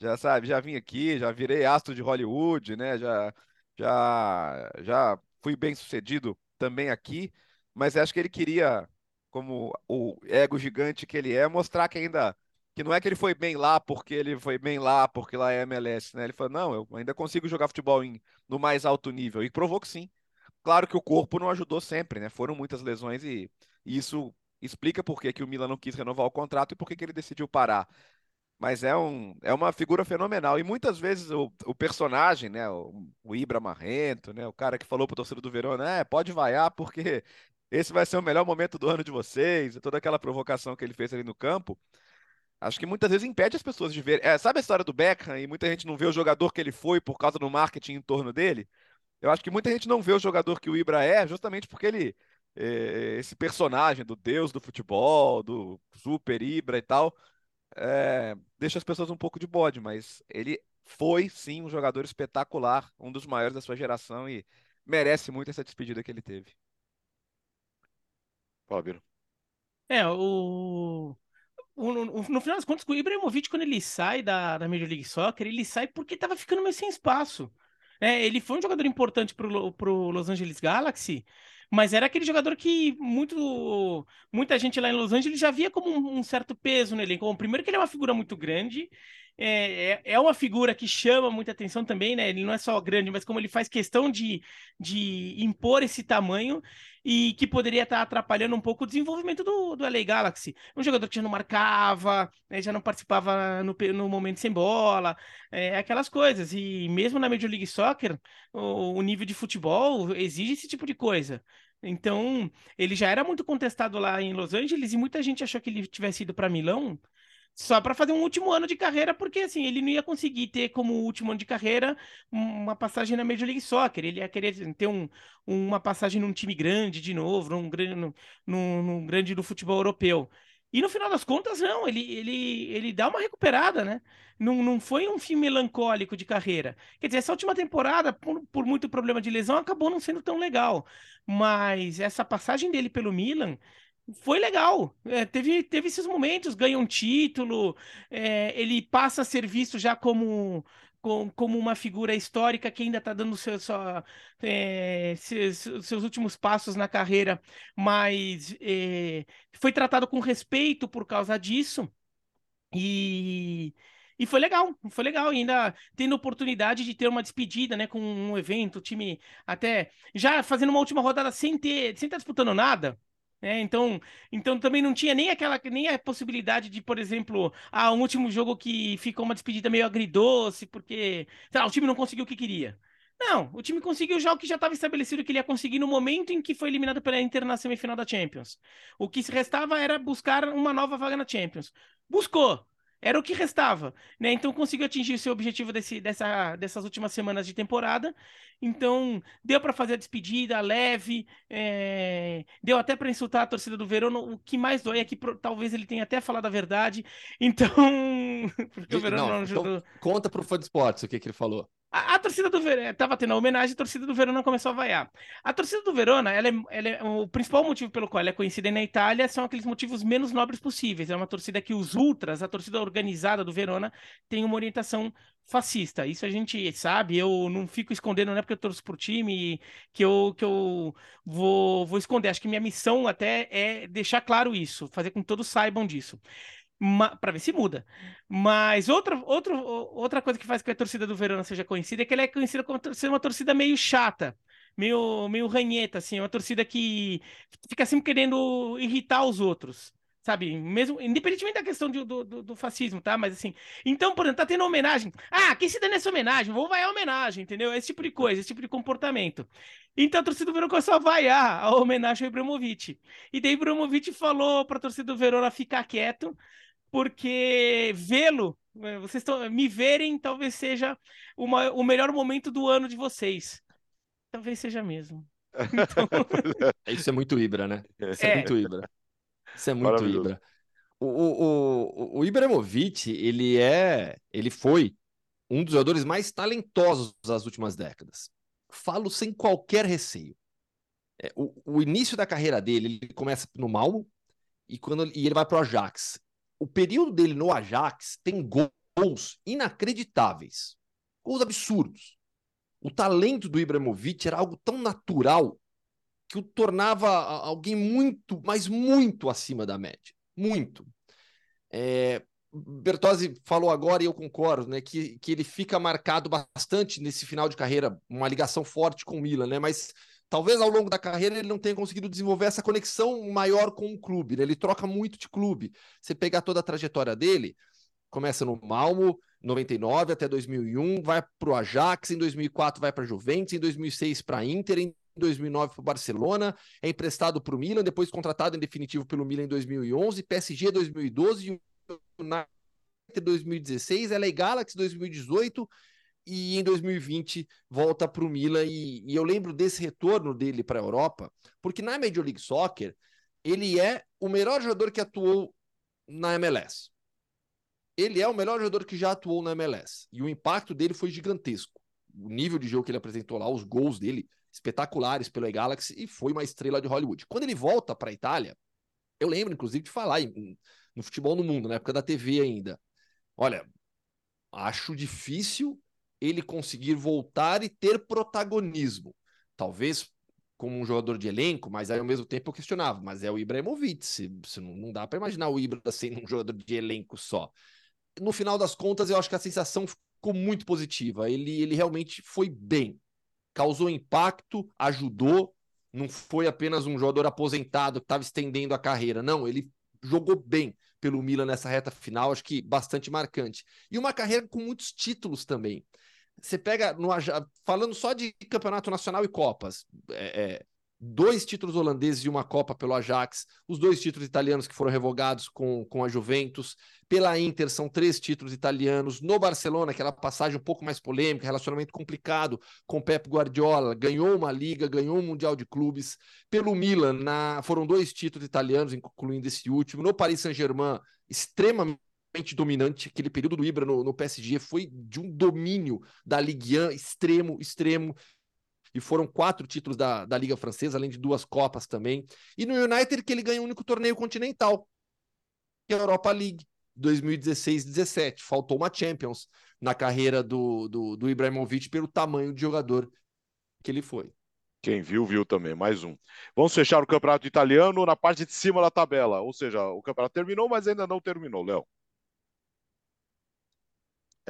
Já sabe, já vim aqui, já virei astro de Hollywood, né? Já, já, já fui bem sucedido também aqui, mas acho que ele queria, como o ego gigante que ele é, mostrar que ainda que não é que ele foi bem lá porque ele foi bem lá porque lá é MLS, né? Ele falou, não, eu ainda consigo jogar futebol em, no mais alto nível. E provou que sim. Claro que o corpo não ajudou sempre, né? Foram muitas lesões e, e isso explica por que, que o Milan não quis renovar o contrato e por que, que ele decidiu parar. Mas é, um, é uma figura fenomenal. E muitas vezes o, o personagem, né? O, o Ibra Marrento, né? O cara que falou pro torcedor do Verona, é, pode vaiar porque esse vai ser o melhor momento do ano de vocês. Toda aquela provocação que ele fez ali no campo. Acho que muitas vezes impede as pessoas de ver. É, sabe a história do Beckham e muita gente não vê o jogador que ele foi por causa do marketing em torno dele? Eu acho que muita gente não vê o jogador que o Ibra é justamente porque ele. É, esse personagem do deus do futebol, do super Ibra e tal, é, deixa as pessoas um pouco de bode, mas ele foi sim um jogador espetacular, um dos maiores da sua geração e merece muito essa despedida que ele teve.
Fábio.
É, o no, final das contas, o Ibrahimovic, quando ele sai da, da Major League Soccer, ele sai porque estava ficando meio sem espaço. É, ele foi um jogador importante para o Los Angeles Galaxy, mas era aquele jogador que muito, muita gente lá em Los Angeles já via como um, um certo peso nele. Como, primeiro que ele é uma figura muito grande, é, é, é uma figura que chama muita atenção também, né? Ele não é só grande, mas como ele faz questão de, de impor esse tamanho e que poderia estar atrapalhando um pouco o desenvolvimento do, do LA Galaxy. Um jogador que já não marcava, né, já não participava no, no momento sem bola, é, aquelas coisas. E mesmo na Major League Soccer, o, o nível de futebol exige esse tipo de coisa. Então, ele já era muito contestado lá em Los Angeles e muita gente achou que ele tivesse ido para Milão só para fazer um último ano de carreira, porque assim, ele não ia conseguir ter como último ano de carreira uma passagem na Major League Soccer, ele ia querer ter um, uma passagem num time grande de novo, num, num, num, num grande do futebol europeu. E no final das contas, não, ele, ele, ele dá uma recuperada, né? Não, não foi um fim melancólico de carreira. Quer dizer, essa última temporada, por, por muito problema de lesão, acabou não sendo tão legal. Mas essa passagem dele pelo Milan foi legal. É, teve, teve esses momentos, ganha um título, é, ele passa a ser visto já como com, como uma figura histórica que ainda está dando seu, sua, é, seus, seus, últimos passos na carreira, mas é, foi tratado com respeito por causa disso. E, e foi legal, foi legal, ainda tendo oportunidade de ter uma despedida, né, com um evento, o time até já fazendo uma última rodada sem ter, sem estar tá disputando nada, é, então, então também não tinha nem aquela nem a possibilidade de, por exemplo, ah, um último jogo que ficou uma despedida meio agridoce, porque lá, o time não conseguiu o que queria. Não, o time conseguiu já o que já estava estabelecido que ele ia conseguir no momento em que foi eliminado pela Inter na semifinal da Champions. O que se restava era buscar uma nova vaga na Champions. Buscou. Era o que restava, né? Então conseguiu atingir o seu objetivo desse, dessa, dessas últimas semanas de temporada. Então deu para fazer a despedida leve, é... deu até para insultar a torcida do Verona. O que mais dói é que talvez ele tenha até falado a verdade. Então,
porque o Verona não, não ajudou. Então, conta pro fã de esportes o que, que ele falou.
A, a, torcida do Verona, tava tendo a homenagem, a torcida do Verona começou a vaiar. A torcida do Verona, ela é, ela é, o principal motivo pelo qual ela é conhecida na Itália são aqueles motivos menos nobres possíveis. É uma torcida que os ultras, a torcida organizada do Verona, tem uma orientação fascista. Isso a gente sabe, eu não fico escondendo, não é porque eu torço pro time que eu, que eu vou, vou esconder. Acho que minha missão até é deixar claro isso, fazer com que todos saibam disso para ver se muda. Mas outra, outra, outra coisa que faz que a torcida do Verona seja conhecida é que ela é conhecida como ser uma torcida meio chata, meio, meio ranheta, assim, uma torcida que fica sempre querendo irritar os outros. Sabe, mesmo, independentemente da questão de, do, do, do, fascismo, tá? Mas assim, então, por exemplo, tá tendo homenagem. Ah, quem se dá nessa homenagem? Vou vaiar a homenagem, entendeu? Esse tipo de coisa, esse tipo de comportamento. Então a torcida do Verona começou a vaiar a homenagem ao Ibrahimovic. E daí Ibrahimovic falou pra torcida do Verona ficar quieto, porque vê-lo, eh, vocês estão me verem, talvez seja uma, o melhor momento do ano de vocês. Talvez seja mesmo. Então...
Isso é muito Ibra, né? Isso é, é muito Ibra. Isso é muito Ibra. O, o, o, o Ibrahimovic, ele é, ele foi um dos jogadores mais talentosos das últimas décadas. Falo sem qualquer receio. É, o, o início da carreira dele, ele começa no Malmo e quando e ele vai para o Ajax o período dele no Ajax tem gols inacreditáveis, gols absurdos. O talento do Ibrahimovic era algo tão natural que o tornava alguém muito, mas muito acima da média. Muito. É, Bertozzi falou agora, e eu concordo, né, que, que ele fica marcado bastante nesse final de carreira, uma ligação forte com o Milan, né, mas talvez ao longo da carreira ele não tenha conseguido desenvolver essa conexão maior com o clube. Né? Ele troca muito de clube. Você pegar toda a trajetória dele, começa no Malmo, 99 até 2001, vai para o Ajax, em 2004 vai para Juventus, em 2006 para Inter, em 2009 para o Barcelona, é emprestado para o Milan, depois contratado em definitivo pelo Milan em 2011, PSG 2012, United 2016, LA Galaxy 2018 e em 2020 volta para o Milan. E, e, eu lembro desse retorno dele para a Europa, porque na Major League Soccer ele é o melhor jogador que atuou na MLS. Ele é o melhor jogador que já atuou na MLS. E o impacto dele foi gigantesco. O nível de jogo que ele apresentou lá, os gols dele, espetaculares pelo Galaxy, e foi uma estrela de Hollywood. Quando ele volta para a Itália, eu lembro, inclusive, de falar em, no futebol no mundo, na época da TV ainda. Olha, acho difícil ele conseguir voltar e ter protagonismo. Talvez como um jogador de elenco, mas aí ao mesmo tempo eu questionava, mas é o Ibrahimovic, se, se não, não dá para imaginar o Ibra sendo um jogador de elenco só. No final das contas, eu acho que a sensação ficou muito positiva. Ele, ele realmente foi bem, causou impacto, ajudou, não foi apenas um jogador aposentado que estava estendendo a carreira, não, ele jogou bem pelo Milan nessa reta final, acho que bastante marcante. E uma carreira com muitos títulos também. Você pega, no, falando só de campeonato nacional e Copas, é, é, dois títulos holandeses e uma Copa pelo Ajax, os dois títulos italianos que foram revogados com, com a Juventus, pela Inter são três títulos italianos, no Barcelona, aquela passagem um pouco mais polêmica, relacionamento complicado com Pep Guardiola, ganhou uma liga, ganhou um Mundial de Clubes, pelo Milan, na, foram dois títulos italianos, incluindo esse último, no Paris Saint-Germain, extremamente dominante. Aquele período do Ibra no, no, PSG foi de um domínio da Ligue 1 extremo, extremo e foram quatro títulos da, da Liga Francesa, além de duas Copas também. E no United, que ele ganha o único torneio continental, que é a Europa League, 2016-17. Faltou uma Champions na carreira do, do, do Ibrahimovic pelo tamanho de jogador que ele foi.
Quem viu, viu também. Mais um. Vamos fechar o campeonato italiano na parte de cima da tabela. Ou seja, o campeonato terminou, mas ainda não terminou, Léo.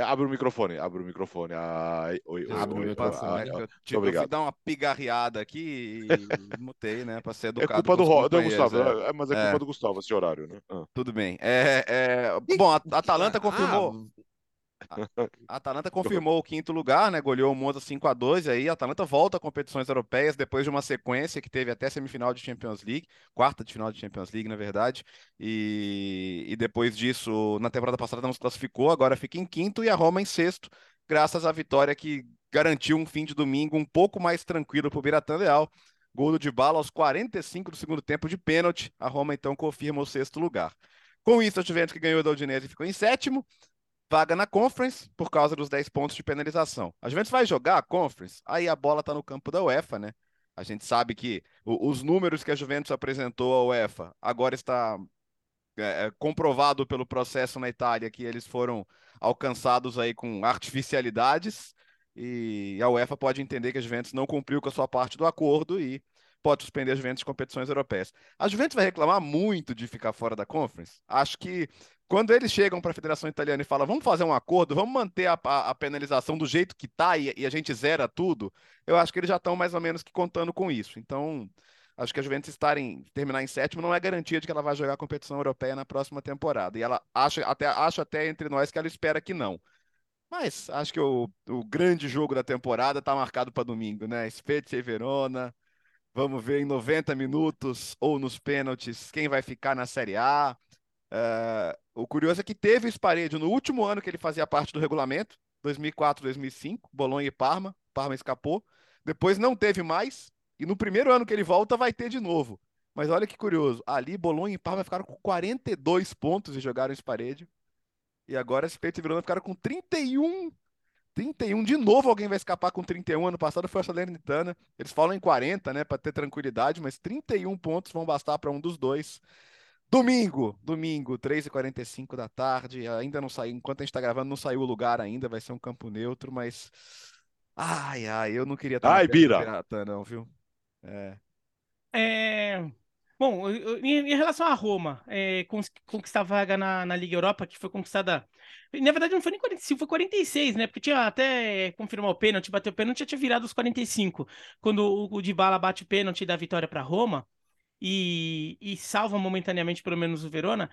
É, abre o microfone, abre o microfone. Ai, oi, oi,
abre oi, o microfone.
eu, tipo, obrigado. eu fui dar uma pigarreada aqui e mutei, né? Pra ser
é
educado.
É culpa do, do Gustavo, é. é. mas é, culpa do Gustavo esse horário, né?
Ah. Tudo bem. É, é... Bom, a Atalanta confirmou. Ah, a Atalanta confirmou o quinto lugar, né? Goleou o Monza 5 a 2 aí. A Atalanta volta a competições europeias depois de uma sequência que teve até semifinal de Champions League, quarta de final de Champions League, na verdade. E, e depois disso, na temporada passada não se classificou, agora fica em quinto e a Roma em sexto, graças à vitória que garantiu um fim de domingo um pouco mais tranquilo para o Biratan Leal. Gol de bala aos 45 do segundo tempo de pênalti. A Roma então confirma o sexto lugar. Com isso, a Juventus que ganhou da Udinese ficou em sétimo vaga na Conference por causa dos 10 pontos de penalização. A Juventus vai jogar a Conference, aí a bola está no campo da UEFA, né? A gente sabe que os números que a Juventus apresentou à UEFA agora está é, é, comprovado pelo processo na Itália que eles foram alcançados aí com artificialidades e a UEFA pode entender que a Juventus não cumpriu com a sua parte do acordo e pode suspender a Juventus de competições europeias. A Juventus vai reclamar muito de ficar fora da Conference. Acho que quando eles chegam para a Federação Italiana e falam, vamos fazer um acordo, vamos manter a, a, a penalização do jeito que está e, e, a gente zera tudo, eu acho que eles já estão mais ou menos que contando com isso. Então, acho que a Juventus estarem, terminar em sétimo não é garantia de que ela vai jogar a competição europeia na próxima temporada. E ela acha até, acha até entre nós que ela espera que não. Mas acho que o, o grande jogo da temporada está marcado para domingo, né? Spezia e Verona. Vamos ver em 90 minutos ou nos pênaltis quem vai ficar na Série A. Uh, o curioso é que teve o Sparedio no último ano que ele fazia parte do regulamento, 2004, 2005, Bolonha e Parma. Parma escapou. Depois não teve mais. E no primeiro ano que ele volta, vai ter de novo. Mas olha que curioso. Ali, Bolonha e Parma ficaram com 42 pontos e jogaram esse Sparedio. E agora Spezia e Verona ficaram com 31. 31. De novo alguém vai escapar com 31. Ano passado foi a Salernitana. Eles falam em 40, né, para ter tranquilidade, mas 31 pontos vão bastar para um dos dois. Domingo, domingo, 3h45 da tarde. Ainda não saiu, enquanto a gente tá gravando, não saiu o lugar ainda, vai ser um campo neutro, mas. Ai, ai, eu não queria estar
ai, Bira.
pirata, não, viu?
É. é... Bom, em, relação à Roma, é, conquistar vaga na, na Liga Europa, que foi conquistada. Na verdade, não foi nem 45, foi 46, né? Porque tinha até confirmar o pênalti, bateu o pênalti, já tinha virado os 45. Quando o, o Dybala bate o pênalti da vitória para Roma e, e salva momentaneamente, pelo menos, o Verona,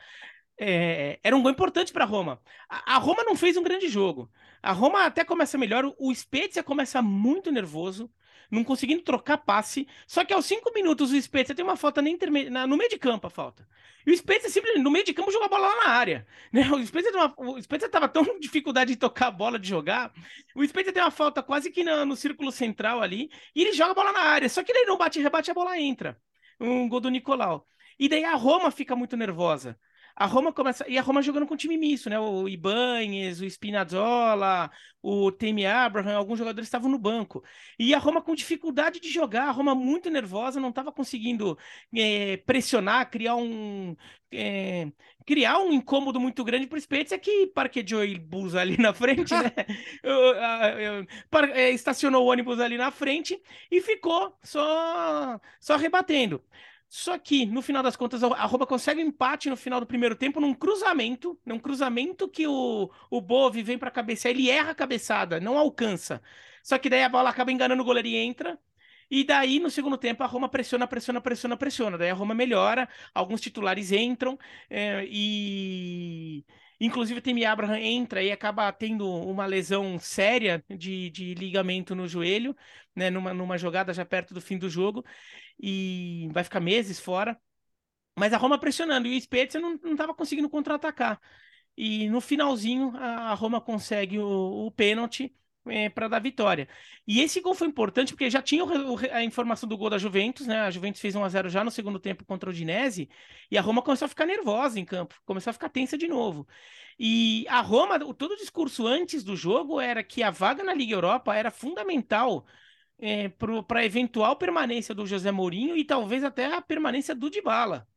é, era um gol importante para Roma. A, Roma não fez um grande jogo. A Roma até começa melhor, o Spezia começa muito nervoso, não conseguindo trocar passe. Só que aos cinco minutos o Spezia tem uma falta nem interme... no meio de campo a falta. E o Spezia simplesmente no meio de campo joga a bola lá na área. Né? O Spezia uma... tava tão com dificuldade de tocar a bola, de jogar. O Spezia tem uma falta quase que no círculo central ali e ele joga a bola na área. Só que ele não bate rebate, a bola entra um gol do Nicolau. E daí a Roma fica muito nervosa. A Roma começa. E a Roma jogando com time misto, né? O Ibanes, o Spinazzola, o Temi Abraham, alguns jogadores estavam no banco. E a Roma com dificuldade de jogar, a Roma muito nervosa, não estava conseguindo é, pressionar, criar um. É, criar um incômodo muito grande para o Spezia que parqueou o bus ali na frente, né? É, estacionou o ônibus ali na frente e ficou só, só rebatendo. Só que, no final das contas, a Roma consegue um empate no final do primeiro tempo num cruzamento, num cruzamento que o, o Bove vem para cabecear, ele erra a cabeçada, não alcança. Só que daí a bola acaba enganando o goleiro e entra. E daí, no segundo tempo, a Roma pressiona, pressiona, pressiona, pressiona. Daí a Roma melhora, alguns titulares entram é, e. Inclusive, o Temi Abraham entra e acaba tendo uma lesão séria de, de ligamento no joelho, né, numa, numa jogada já perto do fim do jogo. E vai ficar meses fora. Mas a Roma pressionando, e o Spezia não estava conseguindo contra-atacar. E no finalzinho, a Roma consegue o, o pênalti é, para dar vitória. E esse gol foi importante porque já tinha o, o, a informação do gol da Juventus, né? A Juventus fez 1 a 0 já no segundo tempo contra o Dinese, e a Roma começou a ficar nervosa em campo, começou a ficar tensa de novo. E a Roma, todo o discurso antes do jogo era que a vaga na Liga Europa era fundamental é, para a eventual permanência do José Mourinho e talvez até a permanência do Dybala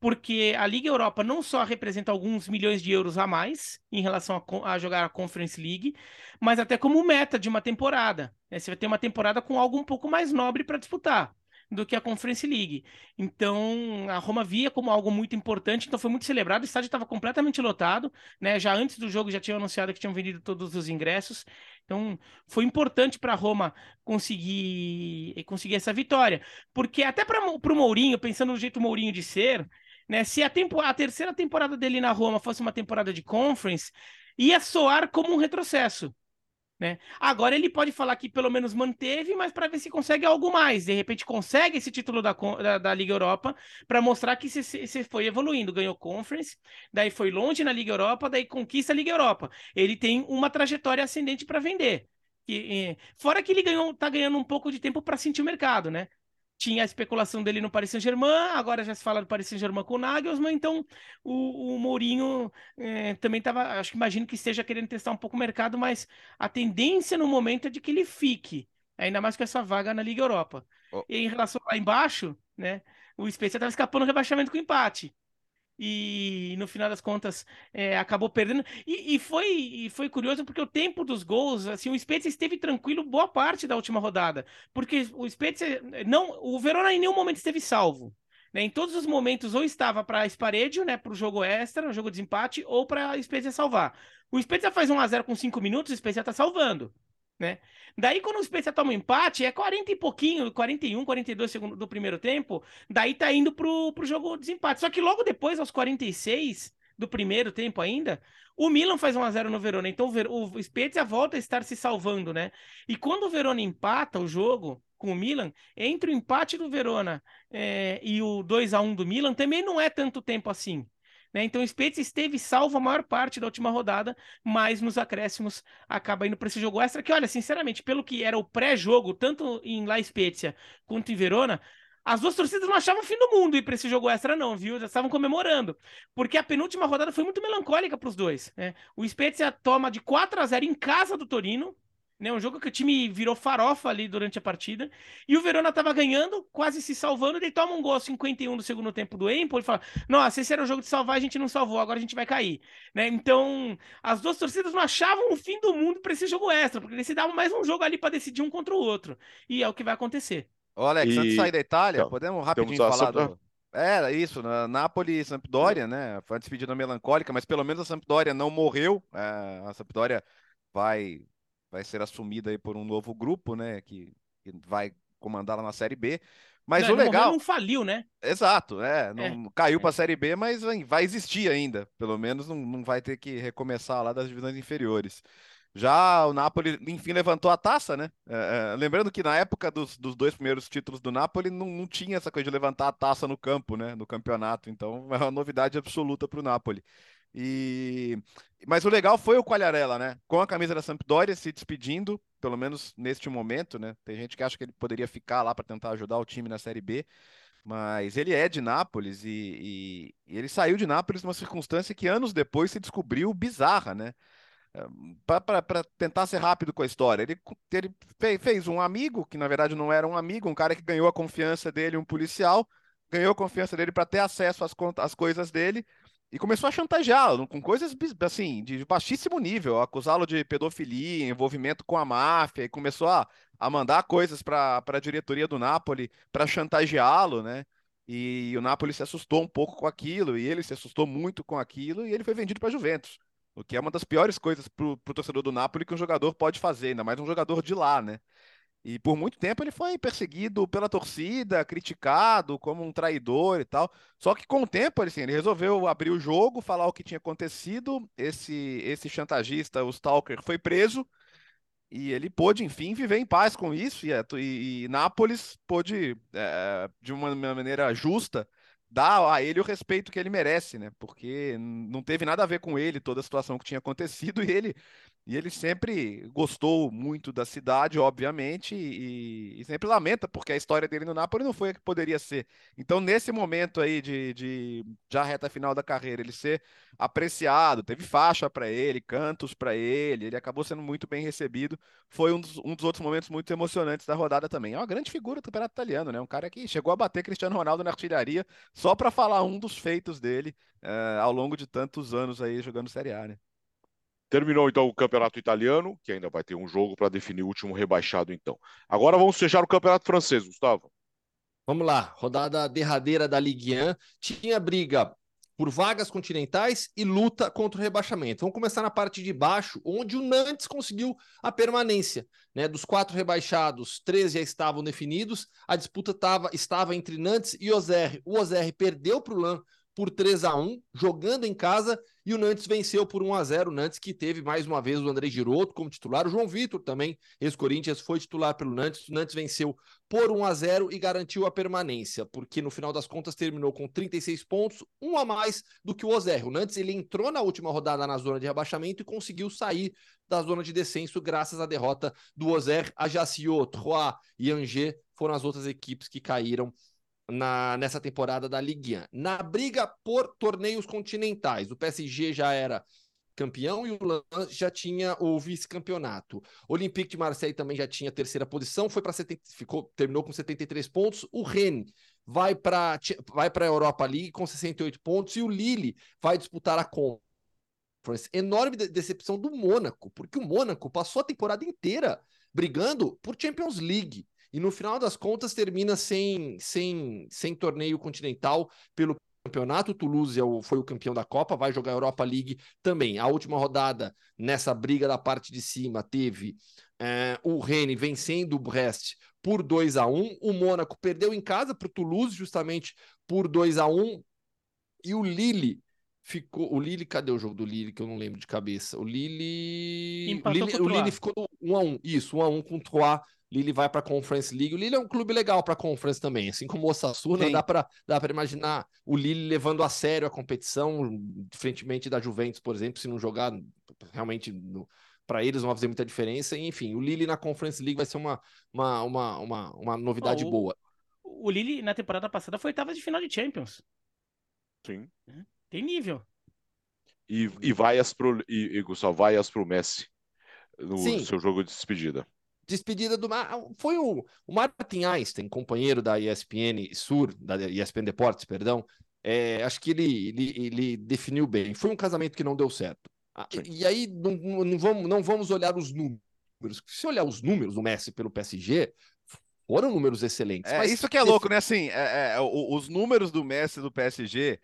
porque a Liga Europa não só representa alguns milhões de euros a mais em relação a, a jogar a Conference League, mas até como meta de uma temporada. Né? Você vai ter uma temporada com algo um pouco mais nobre para disputar do que a Conference League. Então, a Roma via como algo muito importante, então foi muito celebrado, o estádio estava completamente lotado, né? Já antes do jogo já tinham anunciado que tinham vendido todos os ingressos. Então, foi importante para a Roma conseguir conseguir essa vitória, porque até para o Mourinho, pensando no jeito Mourinho de ser, né? Se a, tempo, a terceira temporada dele na Roma fosse uma temporada de Conference, ia soar como um retrocesso. Né? Agora ele pode falar que pelo menos manteve, mas para ver se consegue algo mais. De repente consegue esse título da, da, da Liga Europa para mostrar que você foi evoluindo. Ganhou Conference, daí foi longe na Liga Europa, daí conquista a Liga Europa. Ele tem uma trajetória ascendente para vender. E, e, fora que ele ganhou, tá ganhando um pouco de tempo para sentir o mercado, né? Tinha a especulação dele no Paris Saint-Germain, agora já se fala do Paris Saint-Germain com o Nagelsmann, então o, o Mourinho é, também estava, acho que imagino que esteja querendo testar um pouco o mercado, mas a tendência no momento é de que ele fique, ainda mais com essa vaga na Liga Europa. Oh. E em relação lá embaixo, né, o Spezia estava escapando do rebaixamento com empate e no final das contas é, acabou perdendo. E, e, foi, e foi curioso porque o tempo dos gols, assim, o Spezia esteve tranquilo boa parte da última rodada, porque o Spezia não, o Verona em nenhum momento esteve salvo. Né? Em todos os momentos ou estava para Sparedio, né, para o jogo extra, o jogo de desempate, ou para a Spezia salvar. O Spezia faz 1 a 0 com 5 minutos, o Spezia está salvando né? Daí, quando o Spezia toma um empate, é 40 e pouquinho, 41, 42 segundos do primeiro tempo, daí tá indo pro, pro jogo de desempate. Só que logo depois, aos 46 do primeiro tempo ainda, o Milan faz 1x0 no Verona. Então o Spezia volta a estar se salvando, né? E quando o Verona empata o jogo com o Milan, entre o empate do Verona é, e o 2 a 1 do Milan, também não é tanto tempo assim. Né? Então o Spezia esteve salvo a maior parte da última rodada, mas nos acréscimos acaba indo para esse jogo extra, que olha, sinceramente, pelo que era o pré-jogo, tanto em La Spezia quanto em Verona, as duas torcidas não achavam o fim do mundo ir para esse jogo extra, não, viu? Já estavam comemorando. Porque a penúltima rodada foi muito melancólica para os dois. Né? O Spezia toma de 4 a 0 em casa do Torino, né? Um jogo que o time virou farofa ali durante a partida. E o Verona estava ganhando, quase se salvando. Ele toma um gol 51 do segundo tempo do Empoli e fala: Nossa, esse era o jogo de salvar, a gente não salvou, agora a gente vai cair. Né? Então, as duas torcidas não achavam o fim do mundo para esse jogo extra, porque eles se davam mais um jogo ali para decidir um contra o outro. E é o que vai acontecer.
Ô, Alex, e... antes de sair da Itália, então, podemos rapidinho falar do. Era isso, na Napoli e Sampdoria, né? Foi uma despedida melancólica, mas pelo menos a Sampdoria não morreu. É, a Sampdoria vai vai ser assumida aí por um novo grupo, né? Que, que vai comandar lá na Série B. Mas não, o legal.
Não faliu, né?
Exato, é. Não é, caiu é. para a Série B, mas vai existir ainda. Pelo menos não, não vai ter que recomeçar lá das divisões inferiores. Já o Napoli, enfim, levantou a taça, né? É, é, lembrando que na época dos, dos dois primeiros títulos do Napoli, não, não tinha essa coisa de levantar a taça no campo, né? No campeonato. Então é uma novidade absoluta para o Napoli. E mas o legal foi o Quagliarella, né? Com a camisa da Sampdoria se despedindo, pelo menos neste momento, né? Tem gente que acha que ele poderia ficar lá para tentar ajudar o time na Série B, mas ele é de Nápoles e, e, e ele saiu de Nápoles numa circunstância que anos depois se descobriu bizarra, né? Para tentar ser rápido com a história, ele, ele fez um amigo, que na verdade não era um amigo, um cara que ganhou a confiança dele, um policial, ganhou a confiança dele para ter acesso às, às coisas dele e começou a chantageá-lo com coisas assim de baixíssimo nível, acusá-lo de pedofilia, envolvimento com a máfia, e começou a, a mandar coisas para a diretoria do Napoli para chantageá-lo, né? E o Napoli se assustou um pouco com aquilo, e ele se assustou muito com aquilo, e ele foi vendido para a Juventus, o que é uma das piores coisas para o torcedor do Napoli que um jogador pode fazer, ainda mais um jogador de lá, né? E por muito tempo ele foi perseguido pela torcida, criticado como um traidor e tal. Só que com o tempo ele, assim, ele resolveu abrir o jogo, falar o que tinha acontecido. Esse, esse chantagista, o Stalker, foi preso. E ele pôde, enfim, viver em paz com isso, e, e, e Nápoles pôde, é, de uma maneira justa, dar a ele o respeito que ele merece, né? Porque não teve nada a ver com ele, toda a situação que tinha acontecido, e ele e ele sempre gostou muito da cidade, obviamente, e, e, sempre lamenta, porque a história dele no Napoli não foi a que poderia ser. Então, nesse momento aí de, de já reta final da carreira, ele ser apreciado, teve faixa para ele, cantos para ele, ele acabou sendo muito bem recebido. Foi um dos, um dos outros momentos muito emocionantes da rodada também. É uma grande figura do campeonato italiano, né? Um cara que chegou a bater Cristiano Ronaldo na artilharia só para falar um dos feitos dele uh, ao longo de tantos anos aí jogando Série A, né?
Terminou então o campeonato italiano, que ainda vai ter um jogo para definir o último rebaixado, então. Agora vamos fechar o campeonato francês, Gustavo.
Vamos lá, rodada derradeira da Ligue 1. Tinha briga por vagas continentais e luta contra o rebaixamento. Vamos começar na parte de baixo, onde o Nantes conseguiu a permanência. Né? Dos quatro rebaixados, três já estavam definidos. A disputa tava, estava entre Nantes e Ozer. O Ozer perdeu para o Lan por 3 a 1 jogando em casa, e o Nantes venceu por 1 a 0 O Nantes que teve mais uma vez o André Giroto como titular, o João Vitor também, ex-Corinthians, foi titular pelo Nantes. O Nantes venceu por 1 a 0 e garantiu a permanência, porque no final das contas terminou com 36 pontos, um a mais do que o Ozer. O Nantes ele entrou na última rodada na zona de rebaixamento e conseguiu sair da zona de descenso graças à derrota do Ozer. Ajaccio, Troyes e Angers foram as outras equipes que caíram na, nessa temporada da Ligue 1. Na briga por torneios continentais, o PSG já era campeão e o Lens já tinha o vice-campeonato. Olympique de Marseille também já tinha terceira posição, foi para ficou terminou com 73 pontos. O Rennes vai para vai para a Europa League com 68 pontos e o Lille vai disputar a Conference. Enorme decepção do Mônaco, porque o Mônaco passou a temporada inteira brigando por Champions League e no final das contas termina sem, sem, sem torneio continental pelo campeonato. O Toulouse é o, foi o campeão da Copa, vai jogar a Europa League também. A última rodada nessa briga da parte de cima teve é, o Rennes vencendo o Brest por 2 a 1 O Mônaco perdeu em casa para o Toulouse, justamente por 2 a 1 E o Lille ficou. O Lille, cadê o jogo do Lille que eu não lembro de cabeça? O Lille. o Lille, o Lille ficou 1 a 1 Isso, 1 a 1 com o Troyes Lille vai para a Conference League. O Lille é um clube legal para a Conference também, assim como o Osasuna, Sim. dá para dá para imaginar o Lille levando a sério a competição, diferentemente da Juventus, por exemplo, se não jogar realmente para eles não vai fazer muita diferença. enfim, o Lille na Conference League vai ser uma, uma, uma, uma, uma novidade
oh, o,
boa.
O Lille na temporada passada foi oitava de final de Champions.
Sim.
É, tem nível.
E, e vaias pro e, e Gustavo, vaias pro Messi no Sim. seu jogo de despedida
despedida do. Foi o, o Martin Einstein, companheiro da ESPN Sur, da ESPN Deportes, perdão. É, acho que ele, ele, ele definiu bem. Foi um casamento que não deu certo. Ah, e, e aí não, não, vamos, não vamos olhar os números. Se olhar os números do Messi pelo PSG, foram números excelentes.
É, isso que é louco, né? Assim, é, é, os números do Messi do PSG,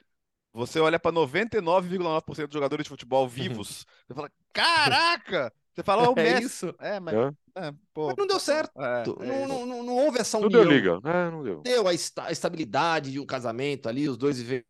você olha para 99,9% dos jogadores de futebol vivos, uhum. você fala, caraca! Você fala, o é Messi. Isso. É, mas, é.
É, pô, mas não deu certo. É, não, é não, não, não, houve essa
união. Não deu liga. É, não deu.
Deu a, a estabilidade de um casamento ali, os dois vivendo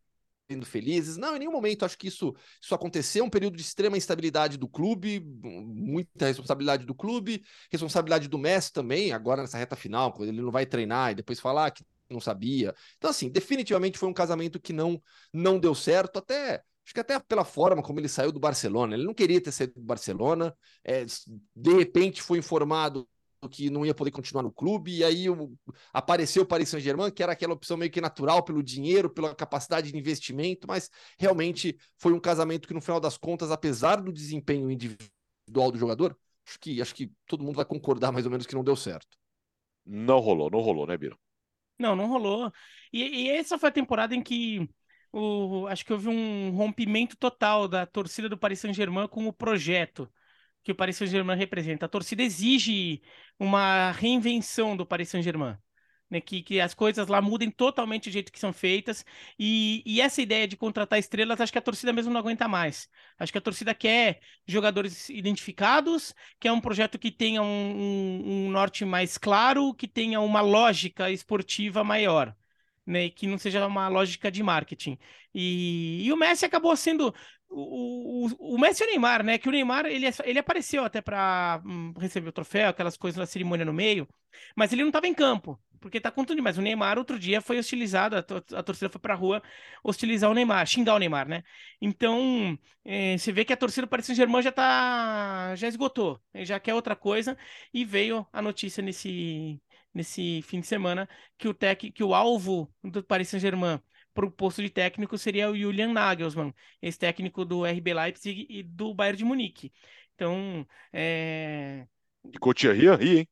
felizes. Não, em nenhum momento acho que isso, isso aconteceu. Um período de extrema instabilidade do clube, muita responsabilidade do clube, responsabilidade do Messi também, agora nessa reta final, quando ele não vai treinar e depois falar que não sabia. Então, assim, definitivamente foi um casamento que não, não deu certo, até Acho que até pela forma como ele saiu do Barcelona. Ele não queria ter saído do Barcelona. É, de repente foi informado que não ia poder continuar no clube, e aí o, apareceu o Paris Saint-Germain, que era aquela opção meio que natural pelo dinheiro, pela capacidade de investimento, mas realmente foi um casamento que, no final das contas, apesar do desempenho individual do jogador, acho que, acho que todo mundo vai concordar mais ou menos que não deu certo.
Não rolou, não rolou, né, Biro?
Não, não rolou. E, e essa foi a temporada em que o, acho que houve um rompimento total da torcida do Paris Saint-Germain com o projeto que o Paris Saint-Germain representa. A torcida exige uma reinvenção do Paris Saint-Germain. Né, que, que as coisas lá mudem totalmente o jeito que são feitas. E, e, essa ideia de contratar estrelas, acho que a torcida mesmo não aguenta mais. Acho que a torcida quer jogadores identificados, quer um projeto que tenha um, um, um norte mais claro, que tenha uma lógica esportiva maior né, que não seja uma lógica de marketing. E, e o Messi acabou sendo o, o, o Messi e o Neymar, né? Que o Neymar ele, ele apareceu até para hum, receber o troféu, aquelas coisas na cerimônia no meio, mas ele não estava em campo, porque tá contundido. Mas o Neymar outro dia foi hostilizado, a, a torcida foi pra rua hostilizar o Neymar, xingar o Neymar, né? Então, é, você vê que a torcida do Paris Saint-Germain já tá. já esgotou, já quer outra coisa, e veio a notícia nesse, nesse fim de semana que o, tec, que o alvo do Paris Saint-Germain para o posto de técnico seria o Julian Nagelsmann, ex-técnico do RB Leipzig e do Bayern de Munique. Então, é...
Ficou Thierry Henry, hein?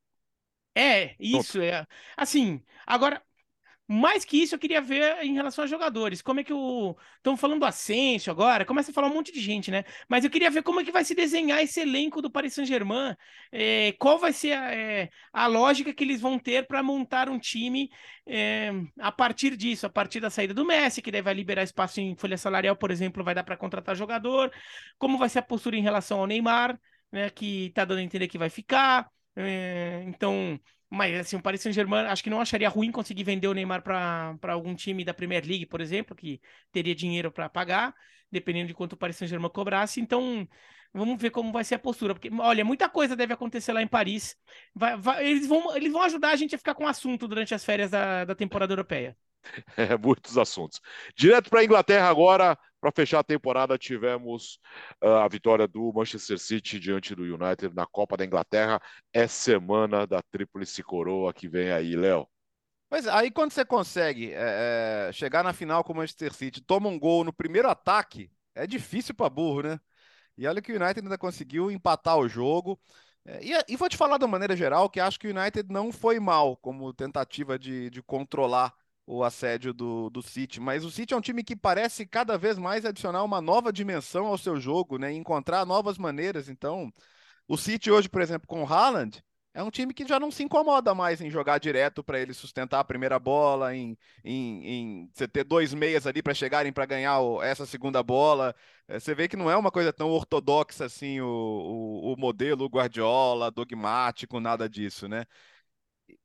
É, isso, Pronto. é. Assim, agora, mais que isso, eu queria ver em relação aos jogadores. Como é que o. Estamos falando do Asensio agora, começa a falar um monte de gente, né? Mas eu queria ver como é que vai se desenhar esse elenco do Paris Saint-Germain. É, qual vai ser a, é, a, lógica que eles vão ter para montar um time é, a partir disso, a partir da saída do Messi, que daí vai liberar espaço em folha salarial, por exemplo, vai dar para contratar jogador. Como vai ser a postura em relação ao Neymar, né? Que está dando a entender que vai ficar. É, então. Mas assim, o Paris Saint-Germain acho que não acharia ruim conseguir vender o Neymar para algum time da Premier League, por exemplo, que teria dinheiro para pagar, dependendo de quanto o Paris Saint-Germain cobrasse. Então, vamos ver como vai ser a postura, porque olha, muita coisa deve acontecer lá em Paris. Vai, vai, eles, vão, eles vão ajudar a gente a ficar com assunto durante as férias da, da temporada europeia.
É, muitos assuntos. Direto para a Inglaterra agora, para fechar a temporada, tivemos uh, a vitória do Manchester City diante do United na Copa da Inglaterra. É semana da Tríplice Coroa que vem aí, Léo.
É, aí quando você consegue é, chegar na final com o Manchester City, toma um gol no primeiro ataque, é difícil para burro, né? E olha que o United ainda conseguiu empatar o jogo. É, e, e, vou te falar de uma maneira geral que acho que o United não foi mal como tentativa de, de controlar o assédio do, do City, mas o City é um time que parece cada vez mais adicionar uma nova dimensão ao seu jogo, né? encontrar novas maneiras. Então, o City hoje, por exemplo, com o Haaland, é um time que já não se incomoda mais em jogar direto para ele sustentar a primeira bola, em, em, em você ter dois meias ali para chegarem para ganhar o, essa segunda bola. É, você vê que não é uma coisa tão ortodoxa assim o, o, o modelo Guardiola, dogmático, nada disso, né?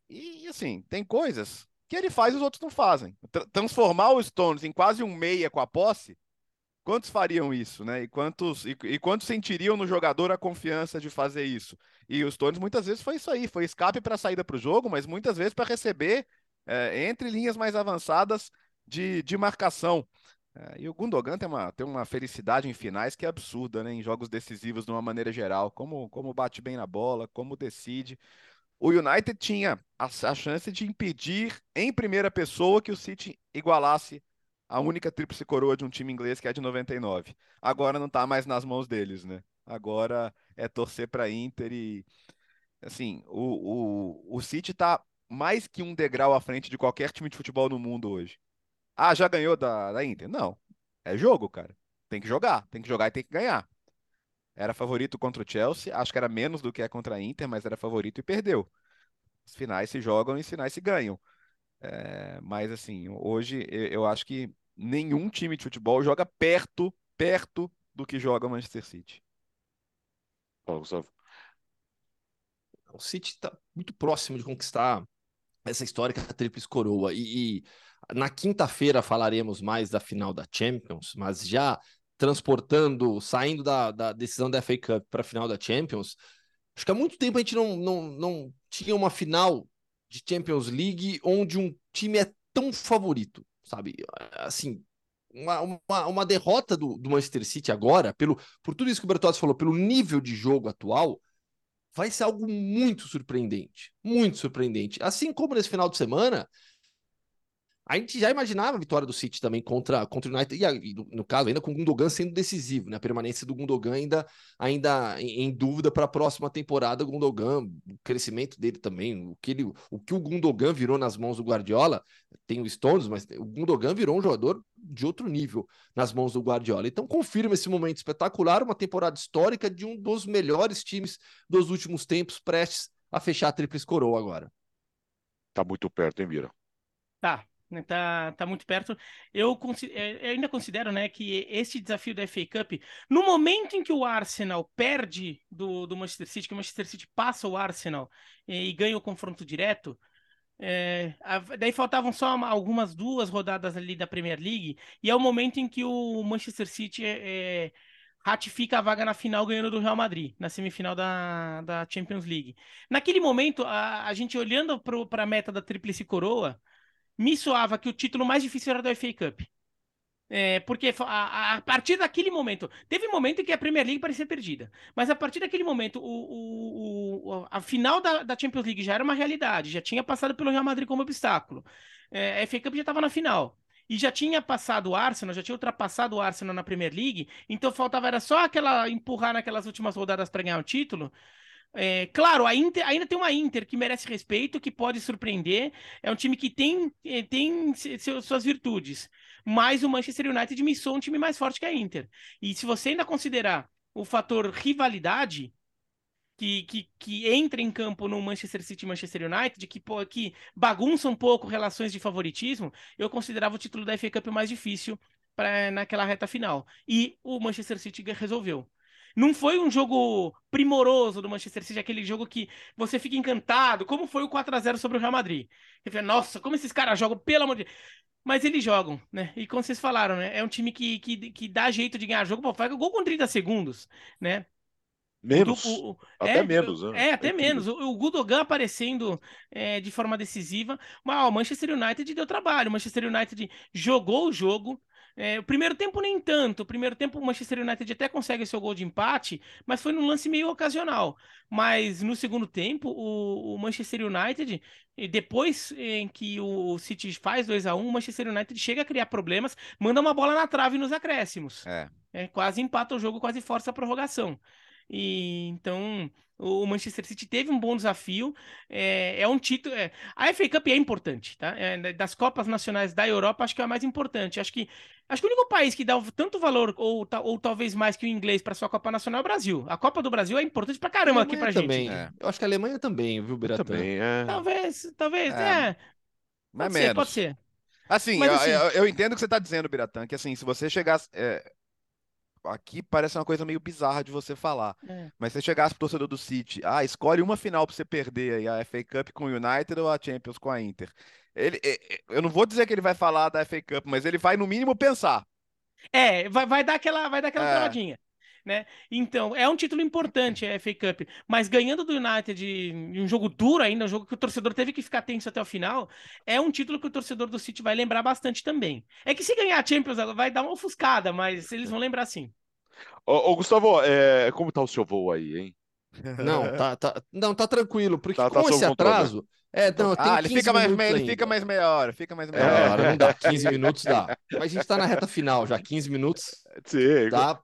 E, e assim, tem coisas que ele faz e os outros não fazem. transformar o Stones em quase um meia com a posse, quantos fariam isso, né? E quantos, e, e, quantos sentiriam no jogador a confiança de fazer isso? E os Stones muitas vezes foi isso aí, foi escape para saída para o jogo, mas muitas vezes para receber é, entre linhas mais avançadas de, de marcação. É, e o Gundogan tem uma, tem uma felicidade em finais que é absurda, né? Em jogos decisivos de uma maneira geral, como, como bate bem na bola, como decide o United tinha a, a, chance de impedir em primeira pessoa que o City igualasse a única tríplice coroa de um time inglês que é de 99. Agora não está mais nas mãos deles, né? Agora é torcer para Inter e assim, o, o, o City está mais que um degrau à frente de qualquer time de futebol no mundo hoje. Ah, já ganhou da, da Inter? Não. É jogo, cara. Tem que jogar, tem que jogar e tem que ganhar. Era favorito contra o Chelsea, acho que era menos do que é contra a Inter, mas era favorito e perdeu. Os finais se jogam e os finais se ganham. É, mas assim, hoje eu acho que nenhum time de futebol joga perto, perto do que joga o Manchester City.
Fala, Gustavo.
O City está muito próximo de conquistar essa histórica tríplice coroa. E, e na quinta-feira falaremos mais da final da Champions, mas já transportando, saindo da, da decisão da FA Cup para a final da Champions, acho que há muito tempo a gente não, não, não tinha uma final de Champions League onde um time é tão favorito, sabe? Assim, uma, uma, uma derrota do, do, Manchester City agora, pelo, por tudo isso que o Bertozzi falou, pelo nível de jogo atual, vai ser algo muito surpreendente. Muito surpreendente. Assim como nesse final de semana, a gente já imaginava a vitória do City também contra, contra o United, e, no, caso, ainda com o Gundogan sendo decisivo, né? A permanência do Gundogan ainda, ainda em, em dúvida para a próxima temporada. O Gundogan, o crescimento dele também, o que, ele, o que o Gundogan virou nas mãos do Guardiola, tem o Stones, mas o Gundogan virou um jogador de outro nível nas mãos do Guardiola. Então, confirma esse momento espetacular, uma temporada histórica de um dos melhores times dos últimos tempos, prestes a fechar a Tríplice Coroa agora.
Tá muito perto, hein, Mira?
Tá, tá, tá muito perto. Eu, é, eu, ainda considero né, que esse desafio da FA Cup, no momento em que o Arsenal perde do, do Manchester City, que o Manchester City passa o Arsenal e, e ganha o confronto direto, É, daí faltavam só algumas duas rodadas ali da Premier League, e é o momento em que o Manchester City é, é, ratifica a vaga na final ganhando do Real Madrid, na semifinal da, da Champions League. Naquele momento, a, a gente olhando para a meta da Tríplice Coroa, me soava que o título mais difícil era do FA Cup. É, porque a, a, partir daquele momento, teve momento em que a Premier League parecia perdida, mas a partir daquele momento, o, o a final da, da, Champions League já era uma realidade, já tinha passado pelo Real Madrid como obstáculo. É, a FA Cup já estava na final. E já tinha passado o Arsenal, já tinha ultrapassado o Arsenal na Premier League, então faltava era só aquela empurrar naquelas últimas rodadas para ganhar o título. É, claro, a Inter, ainda tem uma Inter que merece respeito, que pode surpreender. É um time que tem, é, tem suas virtudes mas o Manchester United me soa um time mais forte que a Inter. E se você ainda considerar o fator rivalidade, que, que, que entra em campo no Manchester City e Manchester United, que, que bagunça um pouco relações de favoritismo, eu considerava o título da FA Cup mais difícil pra, naquela reta final. E o Manchester City resolveu. Não foi um jogo primoroso do Manchester City, aquele jogo que você fica encantado, como foi o 4 a 0 sobre o Real Madrid. Você fala, nossa, como esses caras jogam, pelo amor de Deus mas eles jogam, né? E como vocês falaram, né? É um time que, que, que dá jeito de ganhar jogo, pô, faz gol com 30 segundos, né?
Menos. O, o, até
é,
menos,
né? É, até é menos. O, o Gudogan aparecendo é, de forma decisiva. Mas ó, o Manchester United deu trabalho. O Manchester United jogou o jogo, é, o primeiro tempo nem tanto. O primeiro tempo o Manchester United até consegue seu gol de empate, mas foi num lance meio ocasional. Mas no segundo tempo, o, o Manchester United, depois em que o City faz 2 a 1 o Manchester United chega a criar problemas, manda uma bola na trave nos acréscimos. É. é quase empata o jogo, quase força a prorrogação. E então o Manchester City teve um bom desafio. É, é um título. É, a FA Cup é importante, tá? É, das Copas Nacionais da Europa, acho que é a mais importante. Acho que acho que o único país que dá tanto valor, ou, ou talvez mais que o inglês, para sua Copa Nacional é o Brasil. A Copa do Brasil é importante pra caramba aqui pra
também.
gente.
É. Eu acho que a Alemanha também, viu, Biratã?
Também, é.
Talvez, talvez, é. é.
Mas
pode
menos.
ser, pode ser.
Assim,
Mas,
eu,
assim...
Eu, eu, entendo o que você está dizendo, Biratã, que assim, se você chegasse. É, aqui parece uma coisa meio bizarra de você falar. É. Mas se você chegasse pro torcedor do City, ah, escolhe uma final para você perder aí, a FA Cup com o United ou a Champions com a Inter. Ele, eu não vou dizer que ele vai falar da FA Cup, mas ele vai no mínimo pensar.
É, vai, vai dar aquela, vai dar aquela é. travadinha. Né? Então, é um título importante a FA Cup, mas ganhando do United em um jogo duro ainda, um jogo que o torcedor teve que ficar tenso até o final, é um título que o torcedor do City vai lembrar bastante também. É que se ganhar a Champions vai dar uma ofuscada, mas eles vão lembrar sim.
Ô, ô Gustavo, é, como tá o seu voo aí, hein?
Não, tá, tá, não, tá tranquilo, porque tá, tá com esse atraso. É, não,
ah, ele fica, mais, ele fica mais meia hora, fica mais meia é, hora.
Não dá, 15 minutos dá. Mas a gente tá na reta final já, 15 minutos.
Sim. Dá.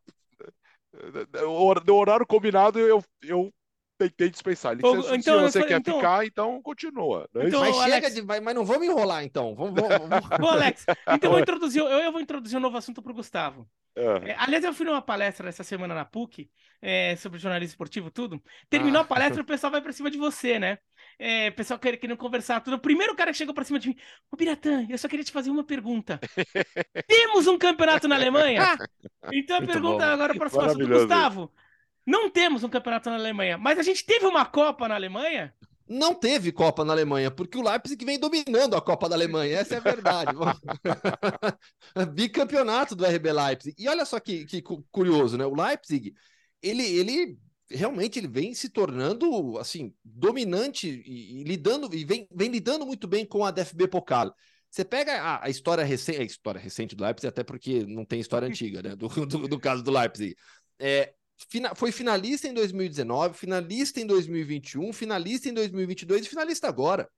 O horário combinado eu, eu tentei dispensar. Ele disse, então, se você falei, quer então... ficar, então continua.
Né? Então, mas Alex... chega de. Mas não vamos enrolar, então. Vamos, vamos, vamos...
Bom, Alex, então eu vou introduzir, eu, eu vou introduzir um novo assunto para o Gustavo. É, aliás, eu fui numa palestra essa semana na PUC é, sobre jornalismo esportivo, tudo. Terminou ah. a palestra, o pessoal vai para cima de você, né? É, o pessoal querendo, querendo conversar, tudo. O primeiro cara que chegou para cima de mim, ô Biratã, eu só queria te fazer uma pergunta. Temos um campeonato na Alemanha? Então a Muito pergunta bom. agora para o Gustavo. Não temos um campeonato na Alemanha, mas a gente teve uma Copa na Alemanha?
Não teve Copa na Alemanha, porque o Leipzig vem dominando a Copa da Alemanha, essa é a verdade. Bicampeonato do RB Leipzig. E olha só que, que curioso, né? O Leipzig, ele, ele realmente ele vem se tornando assim dominante e, e, lidando e vem, vem lidando muito bem com a DFB Pokal. Você pega a, a história recente, a história recente do Leipzig, até porque não tem história antiga, né? Do, do, do caso do Leipzig. É, foi finalista em 2019, finalista em 2021, finalista em 2022 e finalista agora.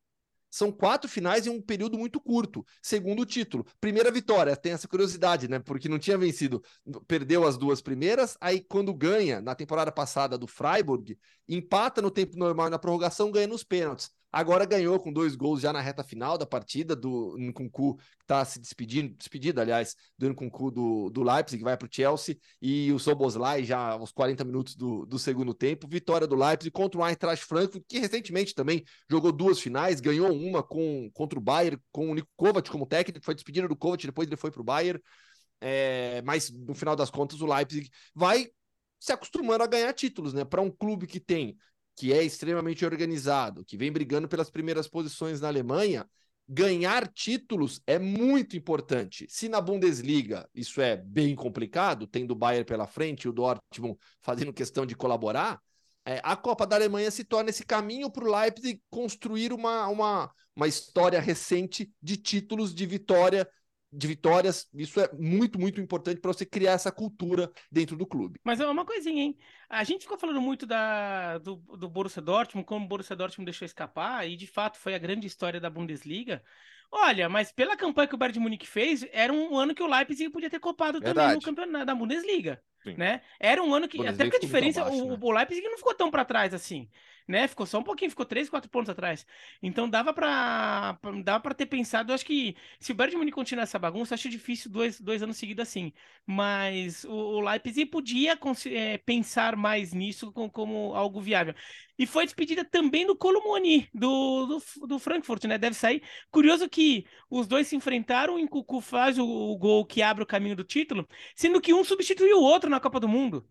São quatro finais em um período muito curto. Segundo título. Primeira vitória, tem essa curiosidade, né? Porque não tinha vencido. Perdeu as duas primeiras, aí quando ganha, na temporada passada do Freiburg, empata no tempo normal na prorrogação, ganha nos pênaltis. Agora ganhou com dois gols já na reta final da partida do Nkunku, que está se despedindo, despedida, aliás, do Nkunku do, do Leipzig, que vai para o Chelsea, e o Soboslai já aos 40 minutos do, do segundo tempo. Vitória do Leipzig contra o Eintracht Frankfurt, que recentemente também jogou duas finais, ganhou uma com, contra o Bayern, com o Nico Kovac como técnico, foi despedido do Kovac, depois ele foi para o Bayern. É, mas no final das contas, o Leipzig vai se acostumando a ganhar títulos, né? Para um clube que tem que é extremamente organizado, que vem brigando pelas primeiras posições na Alemanha, ganhar títulos é muito importante. Se na Bundesliga isso é bem complicado, tendo o Bayern pela frente e o Dortmund fazendo questão de colaborar, é, a Copa da Alemanha se torna esse caminho para o Leipzig construir uma, uma, uma história recente de títulos de vitória de vitórias. Isso é muito, muito importante para você criar essa cultura dentro do clube.
Mas é uma coisinha, hein? A gente ficou falando muito da, do, do Borussia Dortmund, como o Borussia Dortmund deixou escapar, e de fato foi a grande história da Bundesliga. Olha, mas pela campanha que o Bayern de Munique fez, era um ano que o Leipzig podia ter copado Verdade. também no campeonato da Bundesliga. Né? Era um ano que, até porque a diferença, o, né? o Leipzig não ficou tão para trás assim né? Ficou só um pouquinho, ficou 3, 4 pontos atrás. Então dava para dava para ter pensado, acho que se o Bayern de Munique continuar essa bagunça, acho difícil dois, dois anos seguidos assim. Mas o, o Leipzig podia é, pensar mais nisso como, como algo viável. E foi despedida também do Colomoni, do, do, do, Frankfurt, né? Deve sair. Curioso que os dois se enfrentaram, o Cucu faz o, o, gol que abre o caminho do título, sendo que um substituiu o outro na Copa do Mundo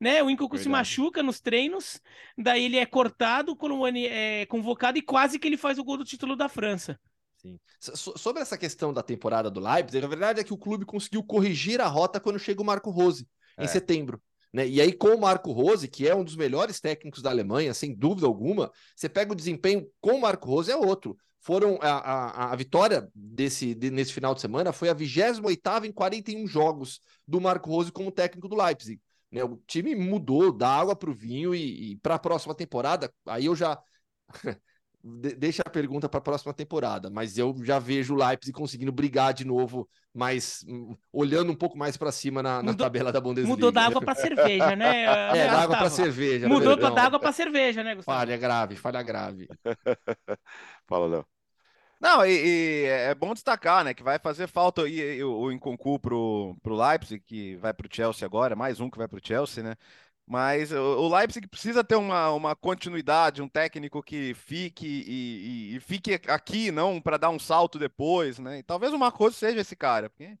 né? O Incucu se machuca nos treinos, daí ele é cortado, o Colomani é convocado e quase que ele faz o gol do título da França.
Sim. So sobre essa questão da temporada do Leipzig, a verdade é que o clube conseguiu corrigir a rota quando chega o Marco Rose, é. em setembro. Né? E aí, com o Marco Rose, que é um dos melhores técnicos da Alemanha, sem dúvida alguma, você pega o desempenho com o Marco Rose, é outro. Foram a, a, a vitória desse de, nesse final de semana foi a 28 em 41 jogos do Marco Rose como técnico do Leipzig. Né? O time mudou da água para o vinho e, e para a próxima temporada, aí eu já. Deixa a pergunta para a próxima temporada, mas eu já vejo o Leipzig conseguindo brigar de novo, mas olhando um pouco mais para cima na, na mudou, tabela da Bundesliga.
Mudou da água para cerveja, né?
É, da água para cerveja.
Mudou da água para cerveja, né, Gustavo?
Falha grave, falha grave.
Fala, Léo.
Não, e, e, é bom destacar, né, que vai fazer falta e, o Inconcu pro, pro Leipzig, que vai pro Chelsea agora, mais um que vai pro Chelsea, né? Mas o, Leipzig precisa ter uma, uma continuidade, um técnico que fique e, e fique aqui, não para dar um salto depois, né? E talvez o Marcos seja esse cara, porque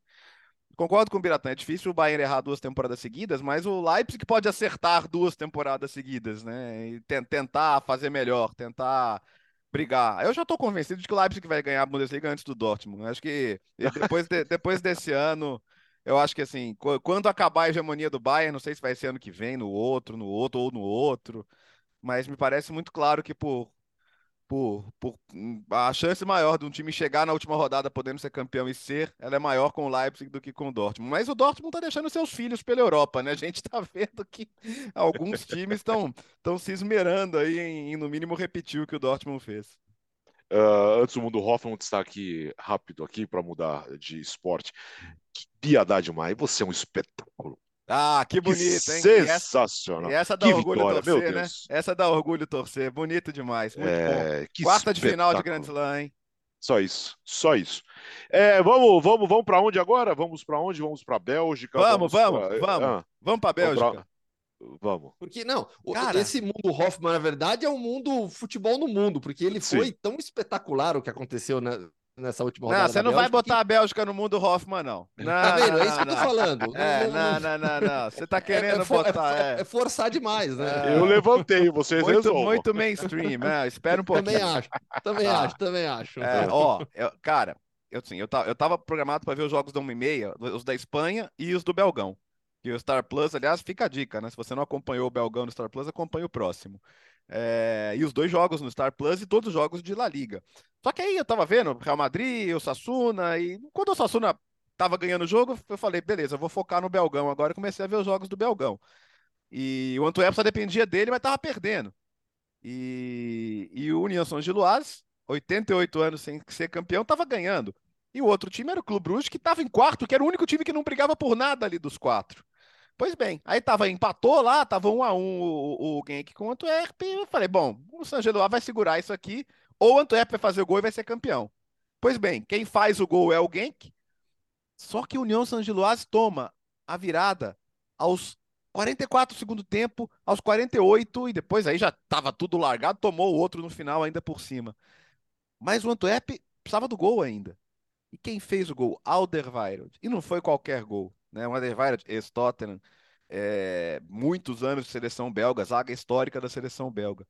concordo com o Biratã, é difícil o Bayern errar duas temporadas seguidas, mas o Leipzig pode acertar duas temporadas seguidas, né? E tentar fazer melhor, tentar brigar. Eu já estou convencido de que o Leipzig vai ganhar a Bundesliga antes do Dortmund. acho que depois, de, depois desse ano, eu acho que assim, quando acabar a hegemonia do Bayern, não sei se vai ser ano que vem, no outro, no outro ou no outro, mas me parece muito claro que por por, por a chance maior de um time chegar na última rodada podendo ser campeão e ser, ela é maior com o Leipzig do que com o Dortmund. Mas o Dortmund está deixando seus filhos pela Europa, né? A gente está vendo que alguns times estão estão se esmerando aí em, em, no mínimo repetir o que o Dortmund fez.
Uh, antes do mundo Hoffman, um destaque rápido aqui para mudar de esporte. Que piedade, mais você é um espetáculo.
Ah, que bonito, que hein?
Sensacional.
E essa, e essa dá que orgulho vitória, torcer, né? Essa dá orgulho torcer. Bonito demais. Muito é, bom. Quarta de final de Grand Slam, hein?
Só isso, só isso. É, vamos, vamos, vamos para onde agora? Vamos para onde? Vamos para Bélgica.
Vamos, vamos, vamos, pra... vamos. Ah, vamos para Bélgica. Vamos,
pra... vamos.
Porque não, Cara... esse mundo Hoffman na verdade é um mundo futebol no mundo, porque ele Sim. foi tão espetacular o que aconteceu na, nessa última rodada.
Não, você não vai botar que... a Bélgica no mundo Hoffman, não. não
tá vendo? é isso que eu tô falando.
É, não, não, não, não. Você tá querendo é, é for, botar.
É, é, forçar demais, né?
Eu levantei, vocês
muito,
resolvam.
Muito mainstream, né? Espera um pouquinho.
Também acho, também ah. acho, também acho.
É, ó, eu, cara, eu, assim, eu, tava, eu tava programado para ver os jogos da 1h30, os da Espanha e os do Belgão. Que o Star Plus, aliás, fica a dica, né? Se você não acompanhou o Belgão no Star Plus, acompanhe o próximo. É, e os dois jogos no Star Plus e todos os jogos de La Liga. Só que aí eu tava vendo Real Madrid, o Sassuna, e quando o Sassuna tava ganhando o jogo, eu falei, beleza, vou focar no Belgão agora. comecei a ver os jogos do Belgão. E o Antwerp só dependia dele, mas tava perdendo. E, e o União São Giloás, 88 anos sem ser campeão, tava ganhando. E o outro time era o Clube Bruges, que tava em quarto, que era o único time que não brigava por nada ali dos quatro. Pois bem, aí tava, empatou lá, tava um a um o, o Genk com o Antwerp, e eu falei, bom, o San Gelois vai segurar isso aqui, ou o Antwerp vai fazer o gol e vai ser campeão. Pois bem, quem faz o gol é o Genk, só que o União San Giloás toma a virada aos 44 do segundo tempo, aos 48, e depois aí já tava tudo largado, tomou o outro no final ainda por cima. Mas o Antwerp precisava do gol ainda. E quem fez o gol? Alderweireld. E não foi qualquer gol né? O Alderweireld, ex-Tottenham, é, muitos anos de seleção belga, zaga histórica da seleção belga.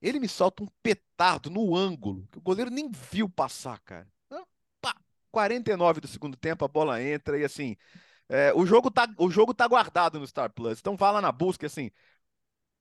Ele me solta um petardo no ângulo, que o goleiro nem viu passar, cara. Pá, 49 do segundo tempo, a bola entra e assim. É, o, jogo tá, o jogo tá guardado no Star Plus. Então vá lá na busca, assim.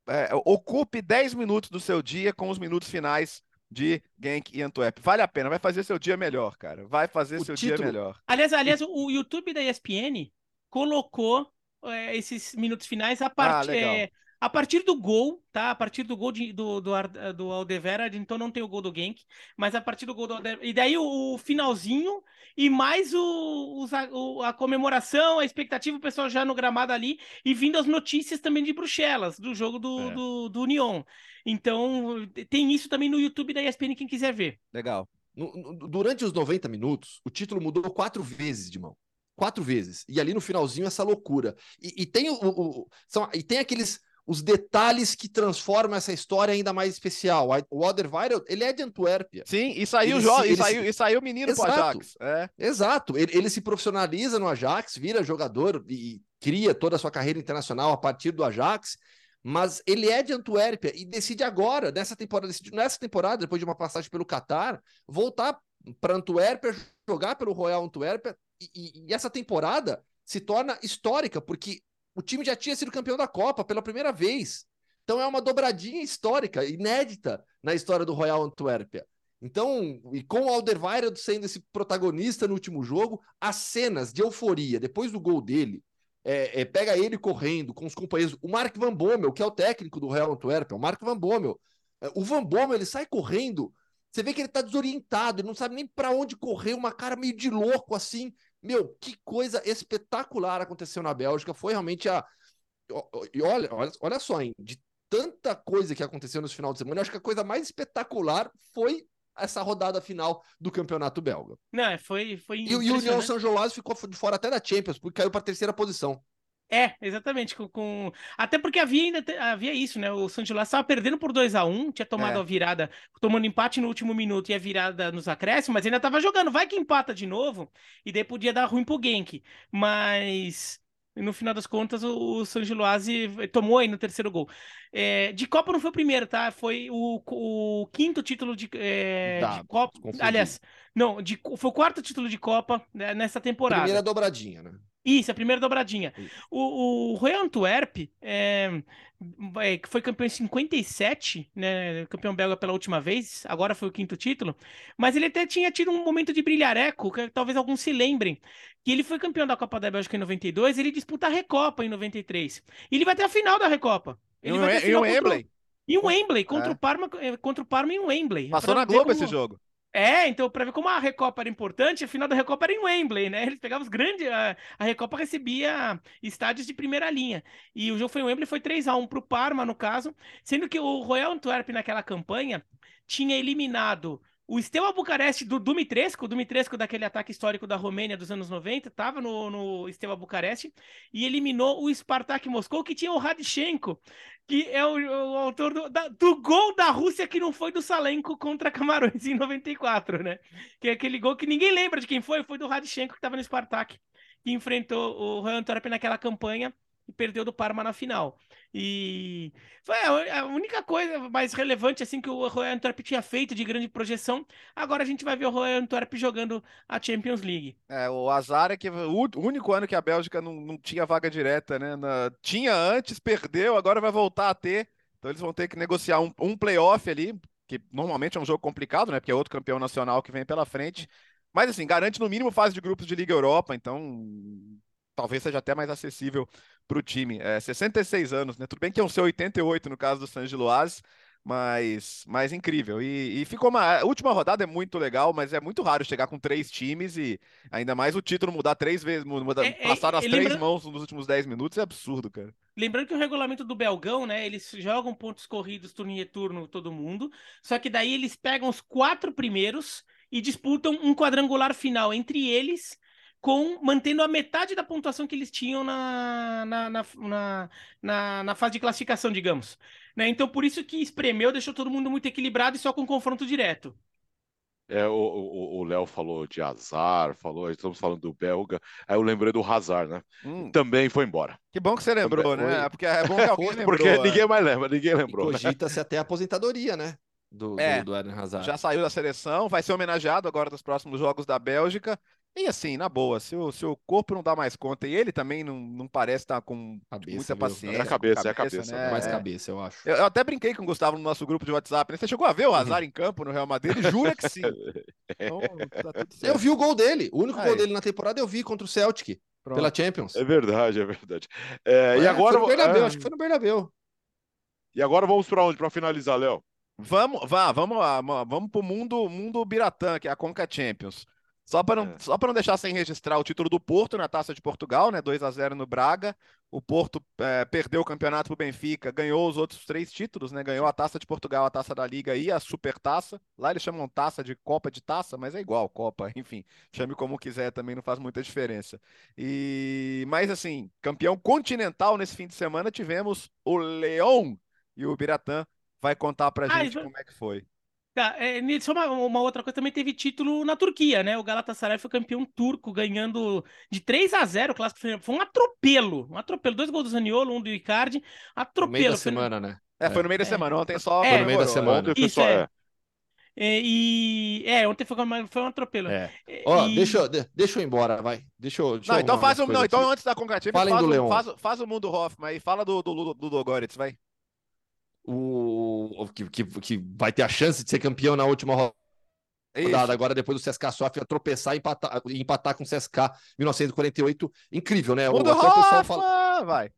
É, ocupe 10 minutos do seu dia com os minutos finais de Genk e Antwerp. Vale a pena, vai fazer seu dia melhor, cara. Vai fazer o seu título... dia melhor.
Aliás, aliás, o YouTube da ESPN colocou é, esses minutos finais a partir. Ah, a partir do gol, tá? A partir do gol de, do, do, do Aldeverad, então não tem o gol do Genk, mas a partir do gol do Aldeverad. E daí o, o finalzinho e mais o, o, a comemoração, a expectativa, o pessoal já no gramado ali e vindo as notícias também de Bruxelas, do jogo do, é. do, do Union. Então tem isso também no YouTube da ESPN, quem quiser ver.
Legal.
No, no, durante os 90 minutos, o título mudou quatro vezes de mão quatro vezes. E ali no finalzinho, essa loucura. E, e tem, o, o, são, e tem aqueles os detalhes que transformam essa história ainda mais especial. O Alderweireld, ele é de Antuérpia.
Sim, e saiu ele, jo... ele, e saiu, e saiu menino Exato. pro Ajax. É.
Exato, ele, ele, se profissionaliza no Ajax, vira jogador e cria toda a sua carreira internacional a partir do Ajax, mas ele é de Antuérpia e decide agora, nessa temporada, decide, nessa temporada, depois de uma passagem pelo Catar, voltar para Antuérpia, jogar pelo Royal Antuérpia, e, e, essa temporada se torna histórica, porque o time já tinha sido campeão da Copa pela primeira vez. Então é uma dobradinha histórica, inédita na história do Royal Antuérpia. Então, e com o Alderweireld sendo esse protagonista no último jogo, as cenas de euforia depois do gol dele, é, é, pega ele correndo com os companheiros, o Mark Van Bommel, que é o técnico do Royal Antuérpia, o Mark Van Bommel. É, o Van Bommel, ele sai correndo, você vê que ele tá desorientado, ele não sabe nem para onde correr, uma cara meio de louco assim. Meu, que coisa espetacular aconteceu na Bélgica. Foi realmente a. E olha, olha, olha só, hein? De tanta coisa que aconteceu nesse final de semana, eu acho que a coisa mais espetacular foi essa rodada final do campeonato belga.
Não, foi. foi
e, e o União São Joás ficou de fora até da Champions, porque caiu para a terceira posição.
É, exatamente. Com, com... Até porque havia ainda havia isso, né? O Santilá estava perdendo por 2 a 1 um, tinha tomado é. a virada, tomando empate no último minuto e a virada nos acréscimos, mas ainda estava jogando. Vai que empata de novo, e daí podia dar ruim pro Genk. Mas no final das contas, o, o San Giloase tomou aí no terceiro gol. É, de Copa não foi o primeiro, tá? Foi o, o quinto título de, é, tá, de Copa. Confundi. Aliás, não, de, foi o quarto título de Copa né, nessa temporada.
Primeira dobradinha, né?
Isso, a primeira dobradinha. O, o Royal Antwerp, é, é, que foi campeão em 57, né, campeão belga pela última vez, agora foi o quinto título, mas ele até tinha tido um momento de brilhareco, que talvez alguns se lembrem, que ele foi campeão da Copa da Bélgica em 92, ele disputa a Recopa em 93. E ele vai até a final da Recopa. Ele
e vai o Wembley?
E o Wembley, contra, é. o Parma, contra o Parma em Wembley.
Passou na Globo como... esse jogo.
É, então, para ver como a Recopa era importante, a final da Recopa era em Wembley, né? Eles pegavam os grandes. A, a Recopa recebia estádios de primeira linha. E o jogo foi em Wembley, foi 3 a 1 para o Parma, no caso. Sendo que o Royal Antwerp, naquela campanha, tinha eliminado o Steaua Bucareste do Dumitrescu, o Dumitrescu daquele ataque histórico da Romênia dos anos 90, estava no, no Steaua Bucareste e eliminou o Spartak Moscou, que tinha o Radchenko, que é o, o autor do, da, do, gol da Rússia que não foi do Salenko contra Camarões em 94, né? Que é aquele gol que ninguém lembra de quem foi, foi do Radchenko que estava no Spartak, que enfrentou o Royal Antwerp naquela campanha e perdeu do Parma na final. E foi a única coisa mais relevante assim que o Royal Antwerp tinha feito de grande projeção. Agora a gente vai ver o Royal Antwerp jogando a Champions League.
É, o azar é que o único ano que a Bélgica não, não tinha vaga direta, né? Na... Tinha antes, perdeu, agora vai voltar a ter. Então eles vão ter que negociar um, um playoff ali, que normalmente é um jogo complicado, né? Porque é outro campeão nacional que vem pela frente. Mas assim, garante no mínimo fase de grupos de Liga Europa, então talvez seja até mais acessível para o time. É, 66 anos, né? Tudo bem que é um seu 88 no caso do San Giloase, mas, mas incrível. E, e, ficou uma. A última rodada é muito legal, mas é muito raro chegar com três times e ainda mais o título mudar três vezes, mudar, é, é passar as três mãos nos últimos dez minutos é absurdo, cara.
Lembrando que o regulamento do Belgão, né? Eles jogam pontos corridos, turno e turno, todo mundo. Só que daí eles pegam os quatro primeiros e disputam um quadrangular final entre eles com mantendo a metade da pontuação que eles tinham na, na, na, na, na, na fase de classificação, digamos. Né? Então, por isso que espremeu, deixou todo mundo muito equilibrado e só com confronto direto.
É, o Léo falou de azar, falou, estamos falando do belga. Aí eu lembrei do Hazard, né?
Hum,
Também foi embora.
que bom que você lembrou,
Foi.
né? Porque é bom que alguém lembrou.
Porque
é.
ninguém mais lembra, ninguém lembrou. né?
cogita-se até a aposentadoria, né? Do,
É,
do, do Eden Hazard.
Já saiu da seleção, vai ser homenageado agora nos próximos jogos da Bélgica. E assim, na boa, se o, se o corpo não dá mais conta e ele também não, não parece estar com
Cabeça,
muita
viu?
paciência.
É a
com
cabeça, é a cabeça,
né?
Mais
É.
cabeça, eu acho.
Eu, eu até brinquei com o Gustavo no nosso grupo de WhatsApp. Né? Você chegou a ver o Hazard em campo no Real Madrid? Ele jura que sim. Então, tá.
Eu vi o gol dele. O único
Aí.
gol dele na temporada eu vi contra o Celtic,
Pronto.
pela Champions.
É verdade, é verdade. É, e
É,
agora,
Foi no Bernabéu,
é,
acho que foi no Bernabéu.
e agora vamos para onde? Para finalizar, Léo.
Vamos, vá, vamos lá, ma- vamos pro mundo, mundo Biratã, que é a Conca Champions. Só para não,
É.
só para não deixar sem registrar o título do Porto na Taça de Portugal, né? 2 a 0 no Braga. O Porto eh, perdeu o campeonato pro Benfica, ganhou os outros três títulos, né? Ganhou a Taça de Portugal, a Taça da Liga e a Supertaça. Lá eles chamam taça de Copa de Taça, mas é igual, Copa, enfim. Chame como quiser, também não faz muita diferença. E mas assim, campeão continental nesse fim de semana tivemos o Leão e o Biratã vai contar pra
Ah,
gente como é que foi.
Tá, é, só uma, uma outra coisa, também teve título na Turquia, né? O Galatasaray foi campeão turco, ganhando de 3 a 0 o clássico. Foi foi um atropelo, um atropelo. Dois gols do Zaniolo, um do Icardi,
No meio
atropelo.
da
Foi-
semana, né?
É, foi no meio da
É.
semana, ontem só
É.
No meio da semana.
Ontem foi
Isso,
só-
é.
é.
É, e é, ontem foi, foi um atropelo.
É. Ó,
e-
deixa, deixa eu ir embora, vai. Deixa eu. deixa
Não,
eu
então faz o,
umas
não, então antes da
Falem
faz,
do
faz, o- faz o mundo Hoffman aí, fala do, do, do Dogoretz, vai.
O, que, que, que vai ter a chance de ser campeão na última
Isso.
rodada, agora depois do CSKA Sofia tropeçar e empatar, empatar com o CSKA 1948. Incrível, né? O, até o pessoal fala.
Vai.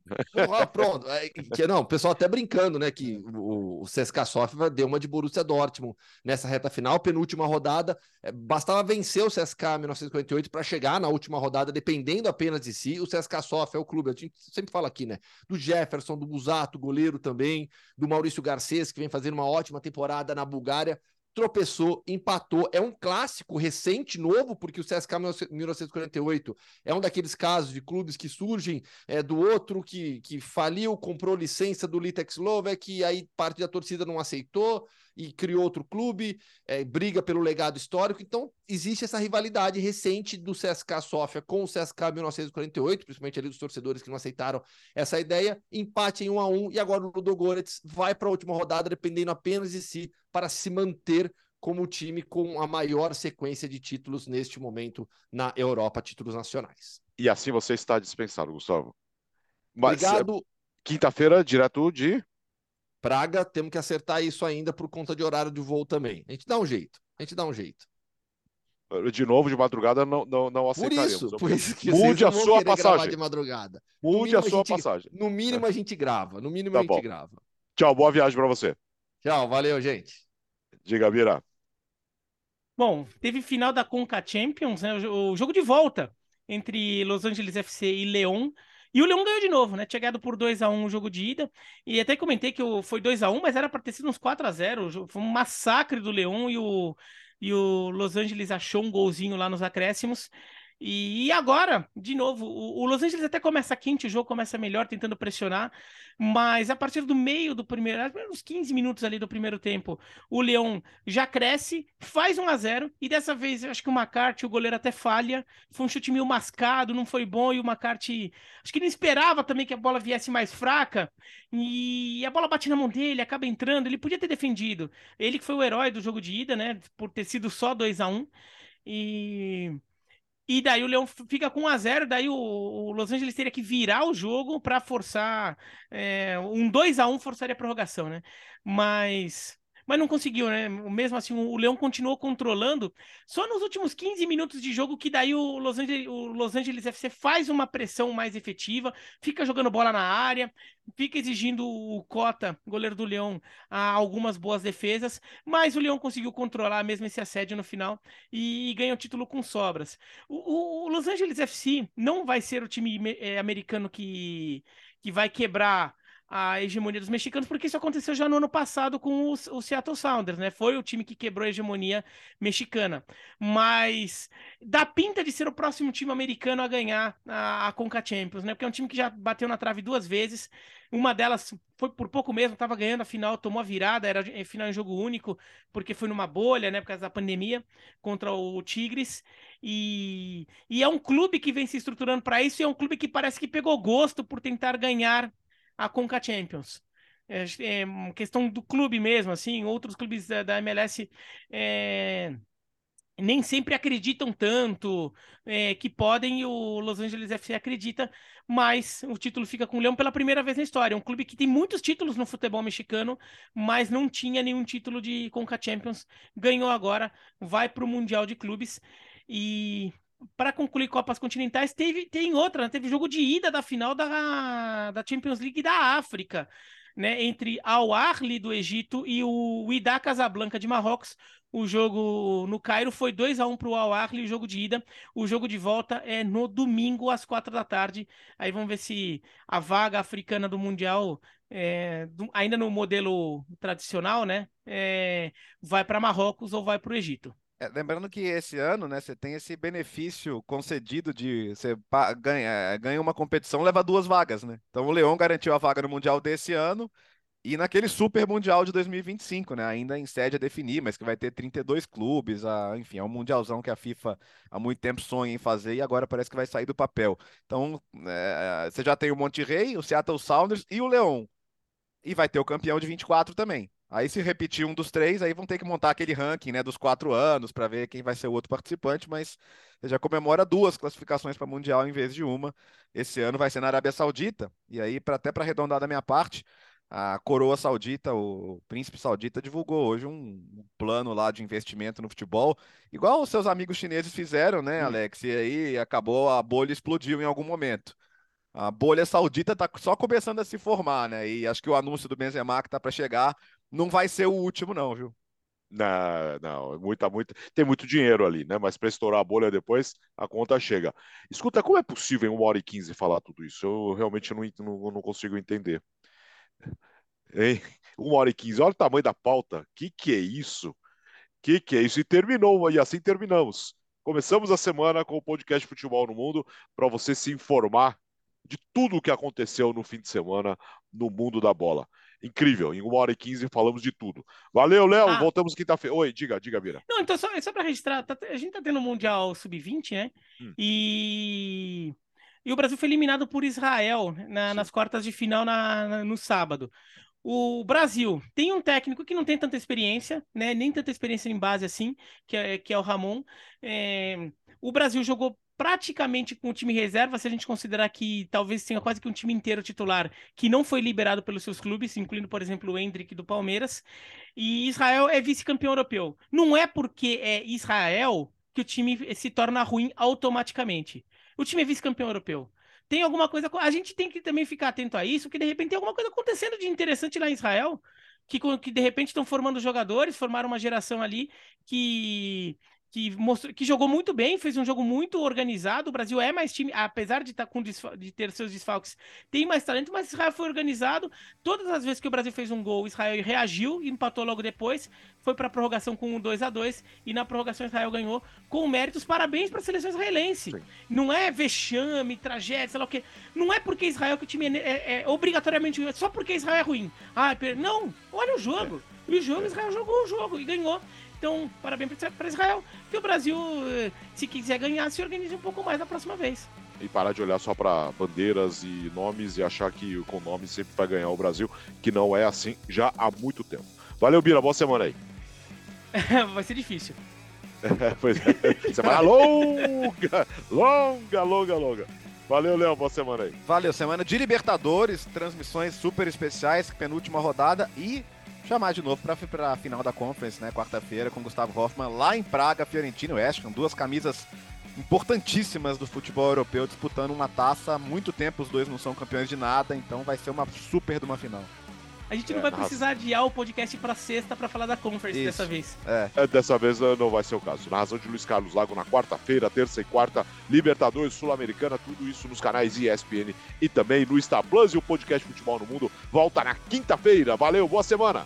Ah, pronto. É, que, não, o pessoal até brincando, né? Que o, o CSKA Sofia deu uma de Borussia Dortmund nessa reta final, penúltima rodada. é, bastava vencer o CSKA 1948 para chegar na última rodada, dependendo apenas de si. O CSKA Sofia é o clube, a gente sempre fala aqui, né? Do Jefferson, do Busato, goleiro também, do Maurício Garcês, que vem fazendo uma ótima temporada na Bulgária. Tropeçou, empatou. É um clássico recente, novo, porque o CSKA 1948 é um daqueles casos de clubes que surgem é, do outro que, que faliu, comprou licença do Litex e aí parte da torcida não aceitou e criou outro clube, é, briga pelo legado histórico. Então, existe essa rivalidade recente do CSKA Sofia com o CSKA 1948, principalmente ali dos torcedores que não aceitaram essa ideia. Empate em 1 a 1 e agora o Ludogorets vai para a última rodada, dependendo apenas de si, para se manter como o time com a maior sequência de títulos neste momento na Europa, títulos nacionais.
E assim você está dispensado, Gustavo. Mas, é,
Obrigado,
Quinta-feira, direto de.
Praga, temos que acertar isso ainda por conta de horário de voo também. A gente dá um jeito, a gente dá um jeito.
De novo, de madrugada, não, não, não
Por
aceitaremos.
isso,
Eu-
por isso que
Mude a sua passagem.
de madrugada.
Mude
mínimo
a
a
sua
gente-
passagem.
No mínimo a gente grava, no mínimo
Tá
a gente
bom.
grava.
Tchau, boa viagem para você.
Tchau, valeu, gente.
Diga, Bira.
Bom, teve final da Conca Champions, né? O, jo- o jogo de volta entre Los Angeles FC e León. E o Leão ganhou de novo, né? Tinha ganhado por 2 a 1 o jogo de ida. E até comentei que foi 2 a 1 mas era para ter sido uns 4 a 0 O jogo- Foi um massacre do Leão e o, e o Los Angeles achou um golzinho lá nos acréscimos. E, agora, de novo, o, Los Angeles até começa quente, o jogo começa melhor, tentando pressionar, mas a partir do meio do primeiro, uns 15 minutos ali do primeiro tempo, o Leão já cresce, faz 1 a 0 e dessa vez acho que o McCarthy, o goleiro até falha, foi um chute meio mascado, não foi bom, e o McCarthy acho que não esperava também que a bola viesse mais fraca, e a bola bate na mão dele, acaba entrando, ele podia ter defendido. Ele que foi o herói do jogo de ida, né, por ter sido só 2 a 1 e e daí o Leão fica com 1 a 0 daí o, o Los Angeles teria que virar o jogo para forçar é, um 2 a 1 forçaria a prorrogação, né? Mas mas não conseguiu, né? Mesmo assim, o Leão continuou controlando. Só nos últimos 15 minutos de jogo que daí o Los Angeles, o Los Angeles FC faz uma pressão mais efetiva, fica jogando bola na área, fica exigindo o Cota, goleiro do Leão, algumas boas defesas, mas o Leão conseguiu controlar mesmo esse assédio no final e, e ganha o título com sobras. O, o- o Los Angeles FC não vai ser o time eh, americano que, que vai quebrar a hegemonia dos mexicanos, porque isso aconteceu já no ano passado com o, Seattle Sounders, né? Foi o time que quebrou a hegemonia mexicana. Mas dá pinta de ser o próximo time americano a ganhar a, a Conca Champions, né? Porque é um time que já bateu na trave duas vezes. Uma delas foi por pouco mesmo, estava ganhando a final, tomou a virada, era final em jogo único, porque foi numa bolha, né? Por causa da pandemia, contra o Tigres. E, e é um clube que vem se estruturando para isso, e é um clube que parece que pegou gosto por tentar ganhar a Conca Champions. É, é questão do clube mesmo, assim, outros clubes da, da MLS é, nem sempre acreditam tanto é, que podem e o Los Angeles FC acredita, mas o título fica com o Leão pela primeira vez na história. Um clube que tem muitos títulos no futebol mexicano, mas não tinha nenhum título de Conca Champions. Ganhou agora, vai para o Mundial de Clubes e para concluir Copas Continentais, teve, tem outra, né? teve jogo de ida da final da, da Champions League da África, né? Entre Al Ahly do Egito e o Wydad Casablanca de Marrocos. O jogo no Cairo foi 2 a 1 para o Al Ahly, o jogo de ida. O jogo de volta é no domingo às quatro da tarde. Aí vamos ver se a vaga africana do Mundial, é, do, ainda no modelo tradicional, né? É, vai para Marrocos ou vai para o Egito.
É, lembrando que esse ano, né, você tem esse benefício concedido de você ganha, é, ganha uma competição, leva duas vagas, né? Então o Leão garantiu a vaga no Mundial desse ano e naquele Super Mundial de 2025, né? Ainda em sede a definir, mas que vai ter 32 clubes, a, enfim, é um mundialzão que a FIFA há muito tempo sonha em fazer e agora parece que vai sair do papel. Então, é, você já tem o Monterrey, o Seattle Sounders e o Leão. E vai ter o campeão de 24 também. Aí, se repetir um dos três, aí vão ter que montar aquele ranking né, dos quatro anos para ver quem vai ser o outro participante, mas já comemora duas classificações para Mundial em vez de uma. Esse ano vai ser na Arábia Saudita, e aí, até para arredondar da minha parte, a coroa saudita, o príncipe saudita, divulgou hoje um plano lá de investimento no futebol, igual os seus amigos chineses fizeram, né, Alex? E aí acabou, a bolha explodiu em algum momento a bolha saudita está só começando a se formar, né? E acho que o anúncio do Benzema que tá para chegar não vai ser o último, não, viu?
Não, não, muita, muita. Tem muito dinheiro ali, né? Mas para estourar a bolha depois, a conta chega. Escuta, como é possível em uma hora e quinze falar tudo isso? Eu realmente não, não, não consigo entender. Hein? Uma hora e quinze, olha o tamanho da pauta. Que que é isso? Que que é isso? E terminou, e assim terminamos. Começamos a semana com o podcast Futebol no Mundo para você se informar de tudo o que aconteceu no fim de semana no mundo da bola. Incrível, em uma hora e quinze falamos de tudo. Valeu, Léo, ah. voltamos quinta-feira. Oi, diga, diga, Vira.
Não, então só, só para registrar, tá, a gente tá tendo o Mundial Sub-20, né? Hum. E... e o Brasil foi eliminado por Israel na, nas quartas de final na, na, no sábado. O Brasil tem um técnico que não tem tanta experiência, né? Nem tanta experiência em base assim, que é, que é o Ramon. É... O Brasil jogou praticamente com o time reserva, se a gente considerar que talvez tenha quase que um time inteiro titular que não foi liberado pelos seus clubes, incluindo, por exemplo, o Hendrick do Palmeiras. E Israel é vice-campeão europeu. Não é porque é Israel que o time se torna ruim automaticamente. O time é vice-campeão europeu. Tem alguma coisa. A gente tem que também ficar atento a isso, que de repente tem alguma coisa acontecendo de interessante lá em Israel. Que, que de repente estão formando jogadores, formaram uma geração ali que que, mostrou, que jogou muito bem, fez um jogo muito organizado. O Brasil é mais time, apesar de, tá com de ter seus desfalques, tem mais talento, mas Israel foi organizado. Todas as vezes que o Brasil fez um gol, Israel reagiu e empatou logo depois. Foi para a prorrogação com um 2 a 2 e na prorrogação Israel ganhou com méritos. Parabéns para a seleção israelense. Sim. Não é vexame, tragédia, sei lá o quê. Não é porque Israel que o time é, é, é obrigatoriamente só porque Israel é ruim. Ah, não, olha o jogo. É. O jogo, Israel jogou o jogo e ganhou. Então, parabéns para Israel. Que o Brasil, eh, se quiser ganhar, se organize um pouco mais na próxima vez.
E parar de olhar só para bandeiras e nomes e achar que com nomes sempre vai ganhar o Brasil, que não é assim já há muito tempo. Valeu, Bira. Boa semana aí.
vai ser difícil.
pois é. Semana longa, longa, longa, longa. Valeu, Léo. Boa semana aí.
Valeu, semana de Libertadores, transmissões super especiais, penúltima rodada e chamar de novo para a final da Conference, né? Quarta-feira, com Gustavo Hoffman lá em Praga, Fiorentino e West Ham, duas camisas importantíssimas do futebol europeu disputando uma taça há muito tempo. Os dois não são campeões de nada, então vai ser uma super de uma final.
A gente não
É,
vai precisar adiar o podcast pra sexta pra falar da Conference
Isso.
dessa vez.
É.
É, Dessa vez eh, não vai ser o caso. Narração de Luiz Carlos Lago na quarta-feira, terça e quarta, Libertadores, Sul-Americana, tudo isso nos canais ESPN e também no Star Plus. E o podcast Futebol no Mundo volta na quinta-feira. Valeu, boa semana!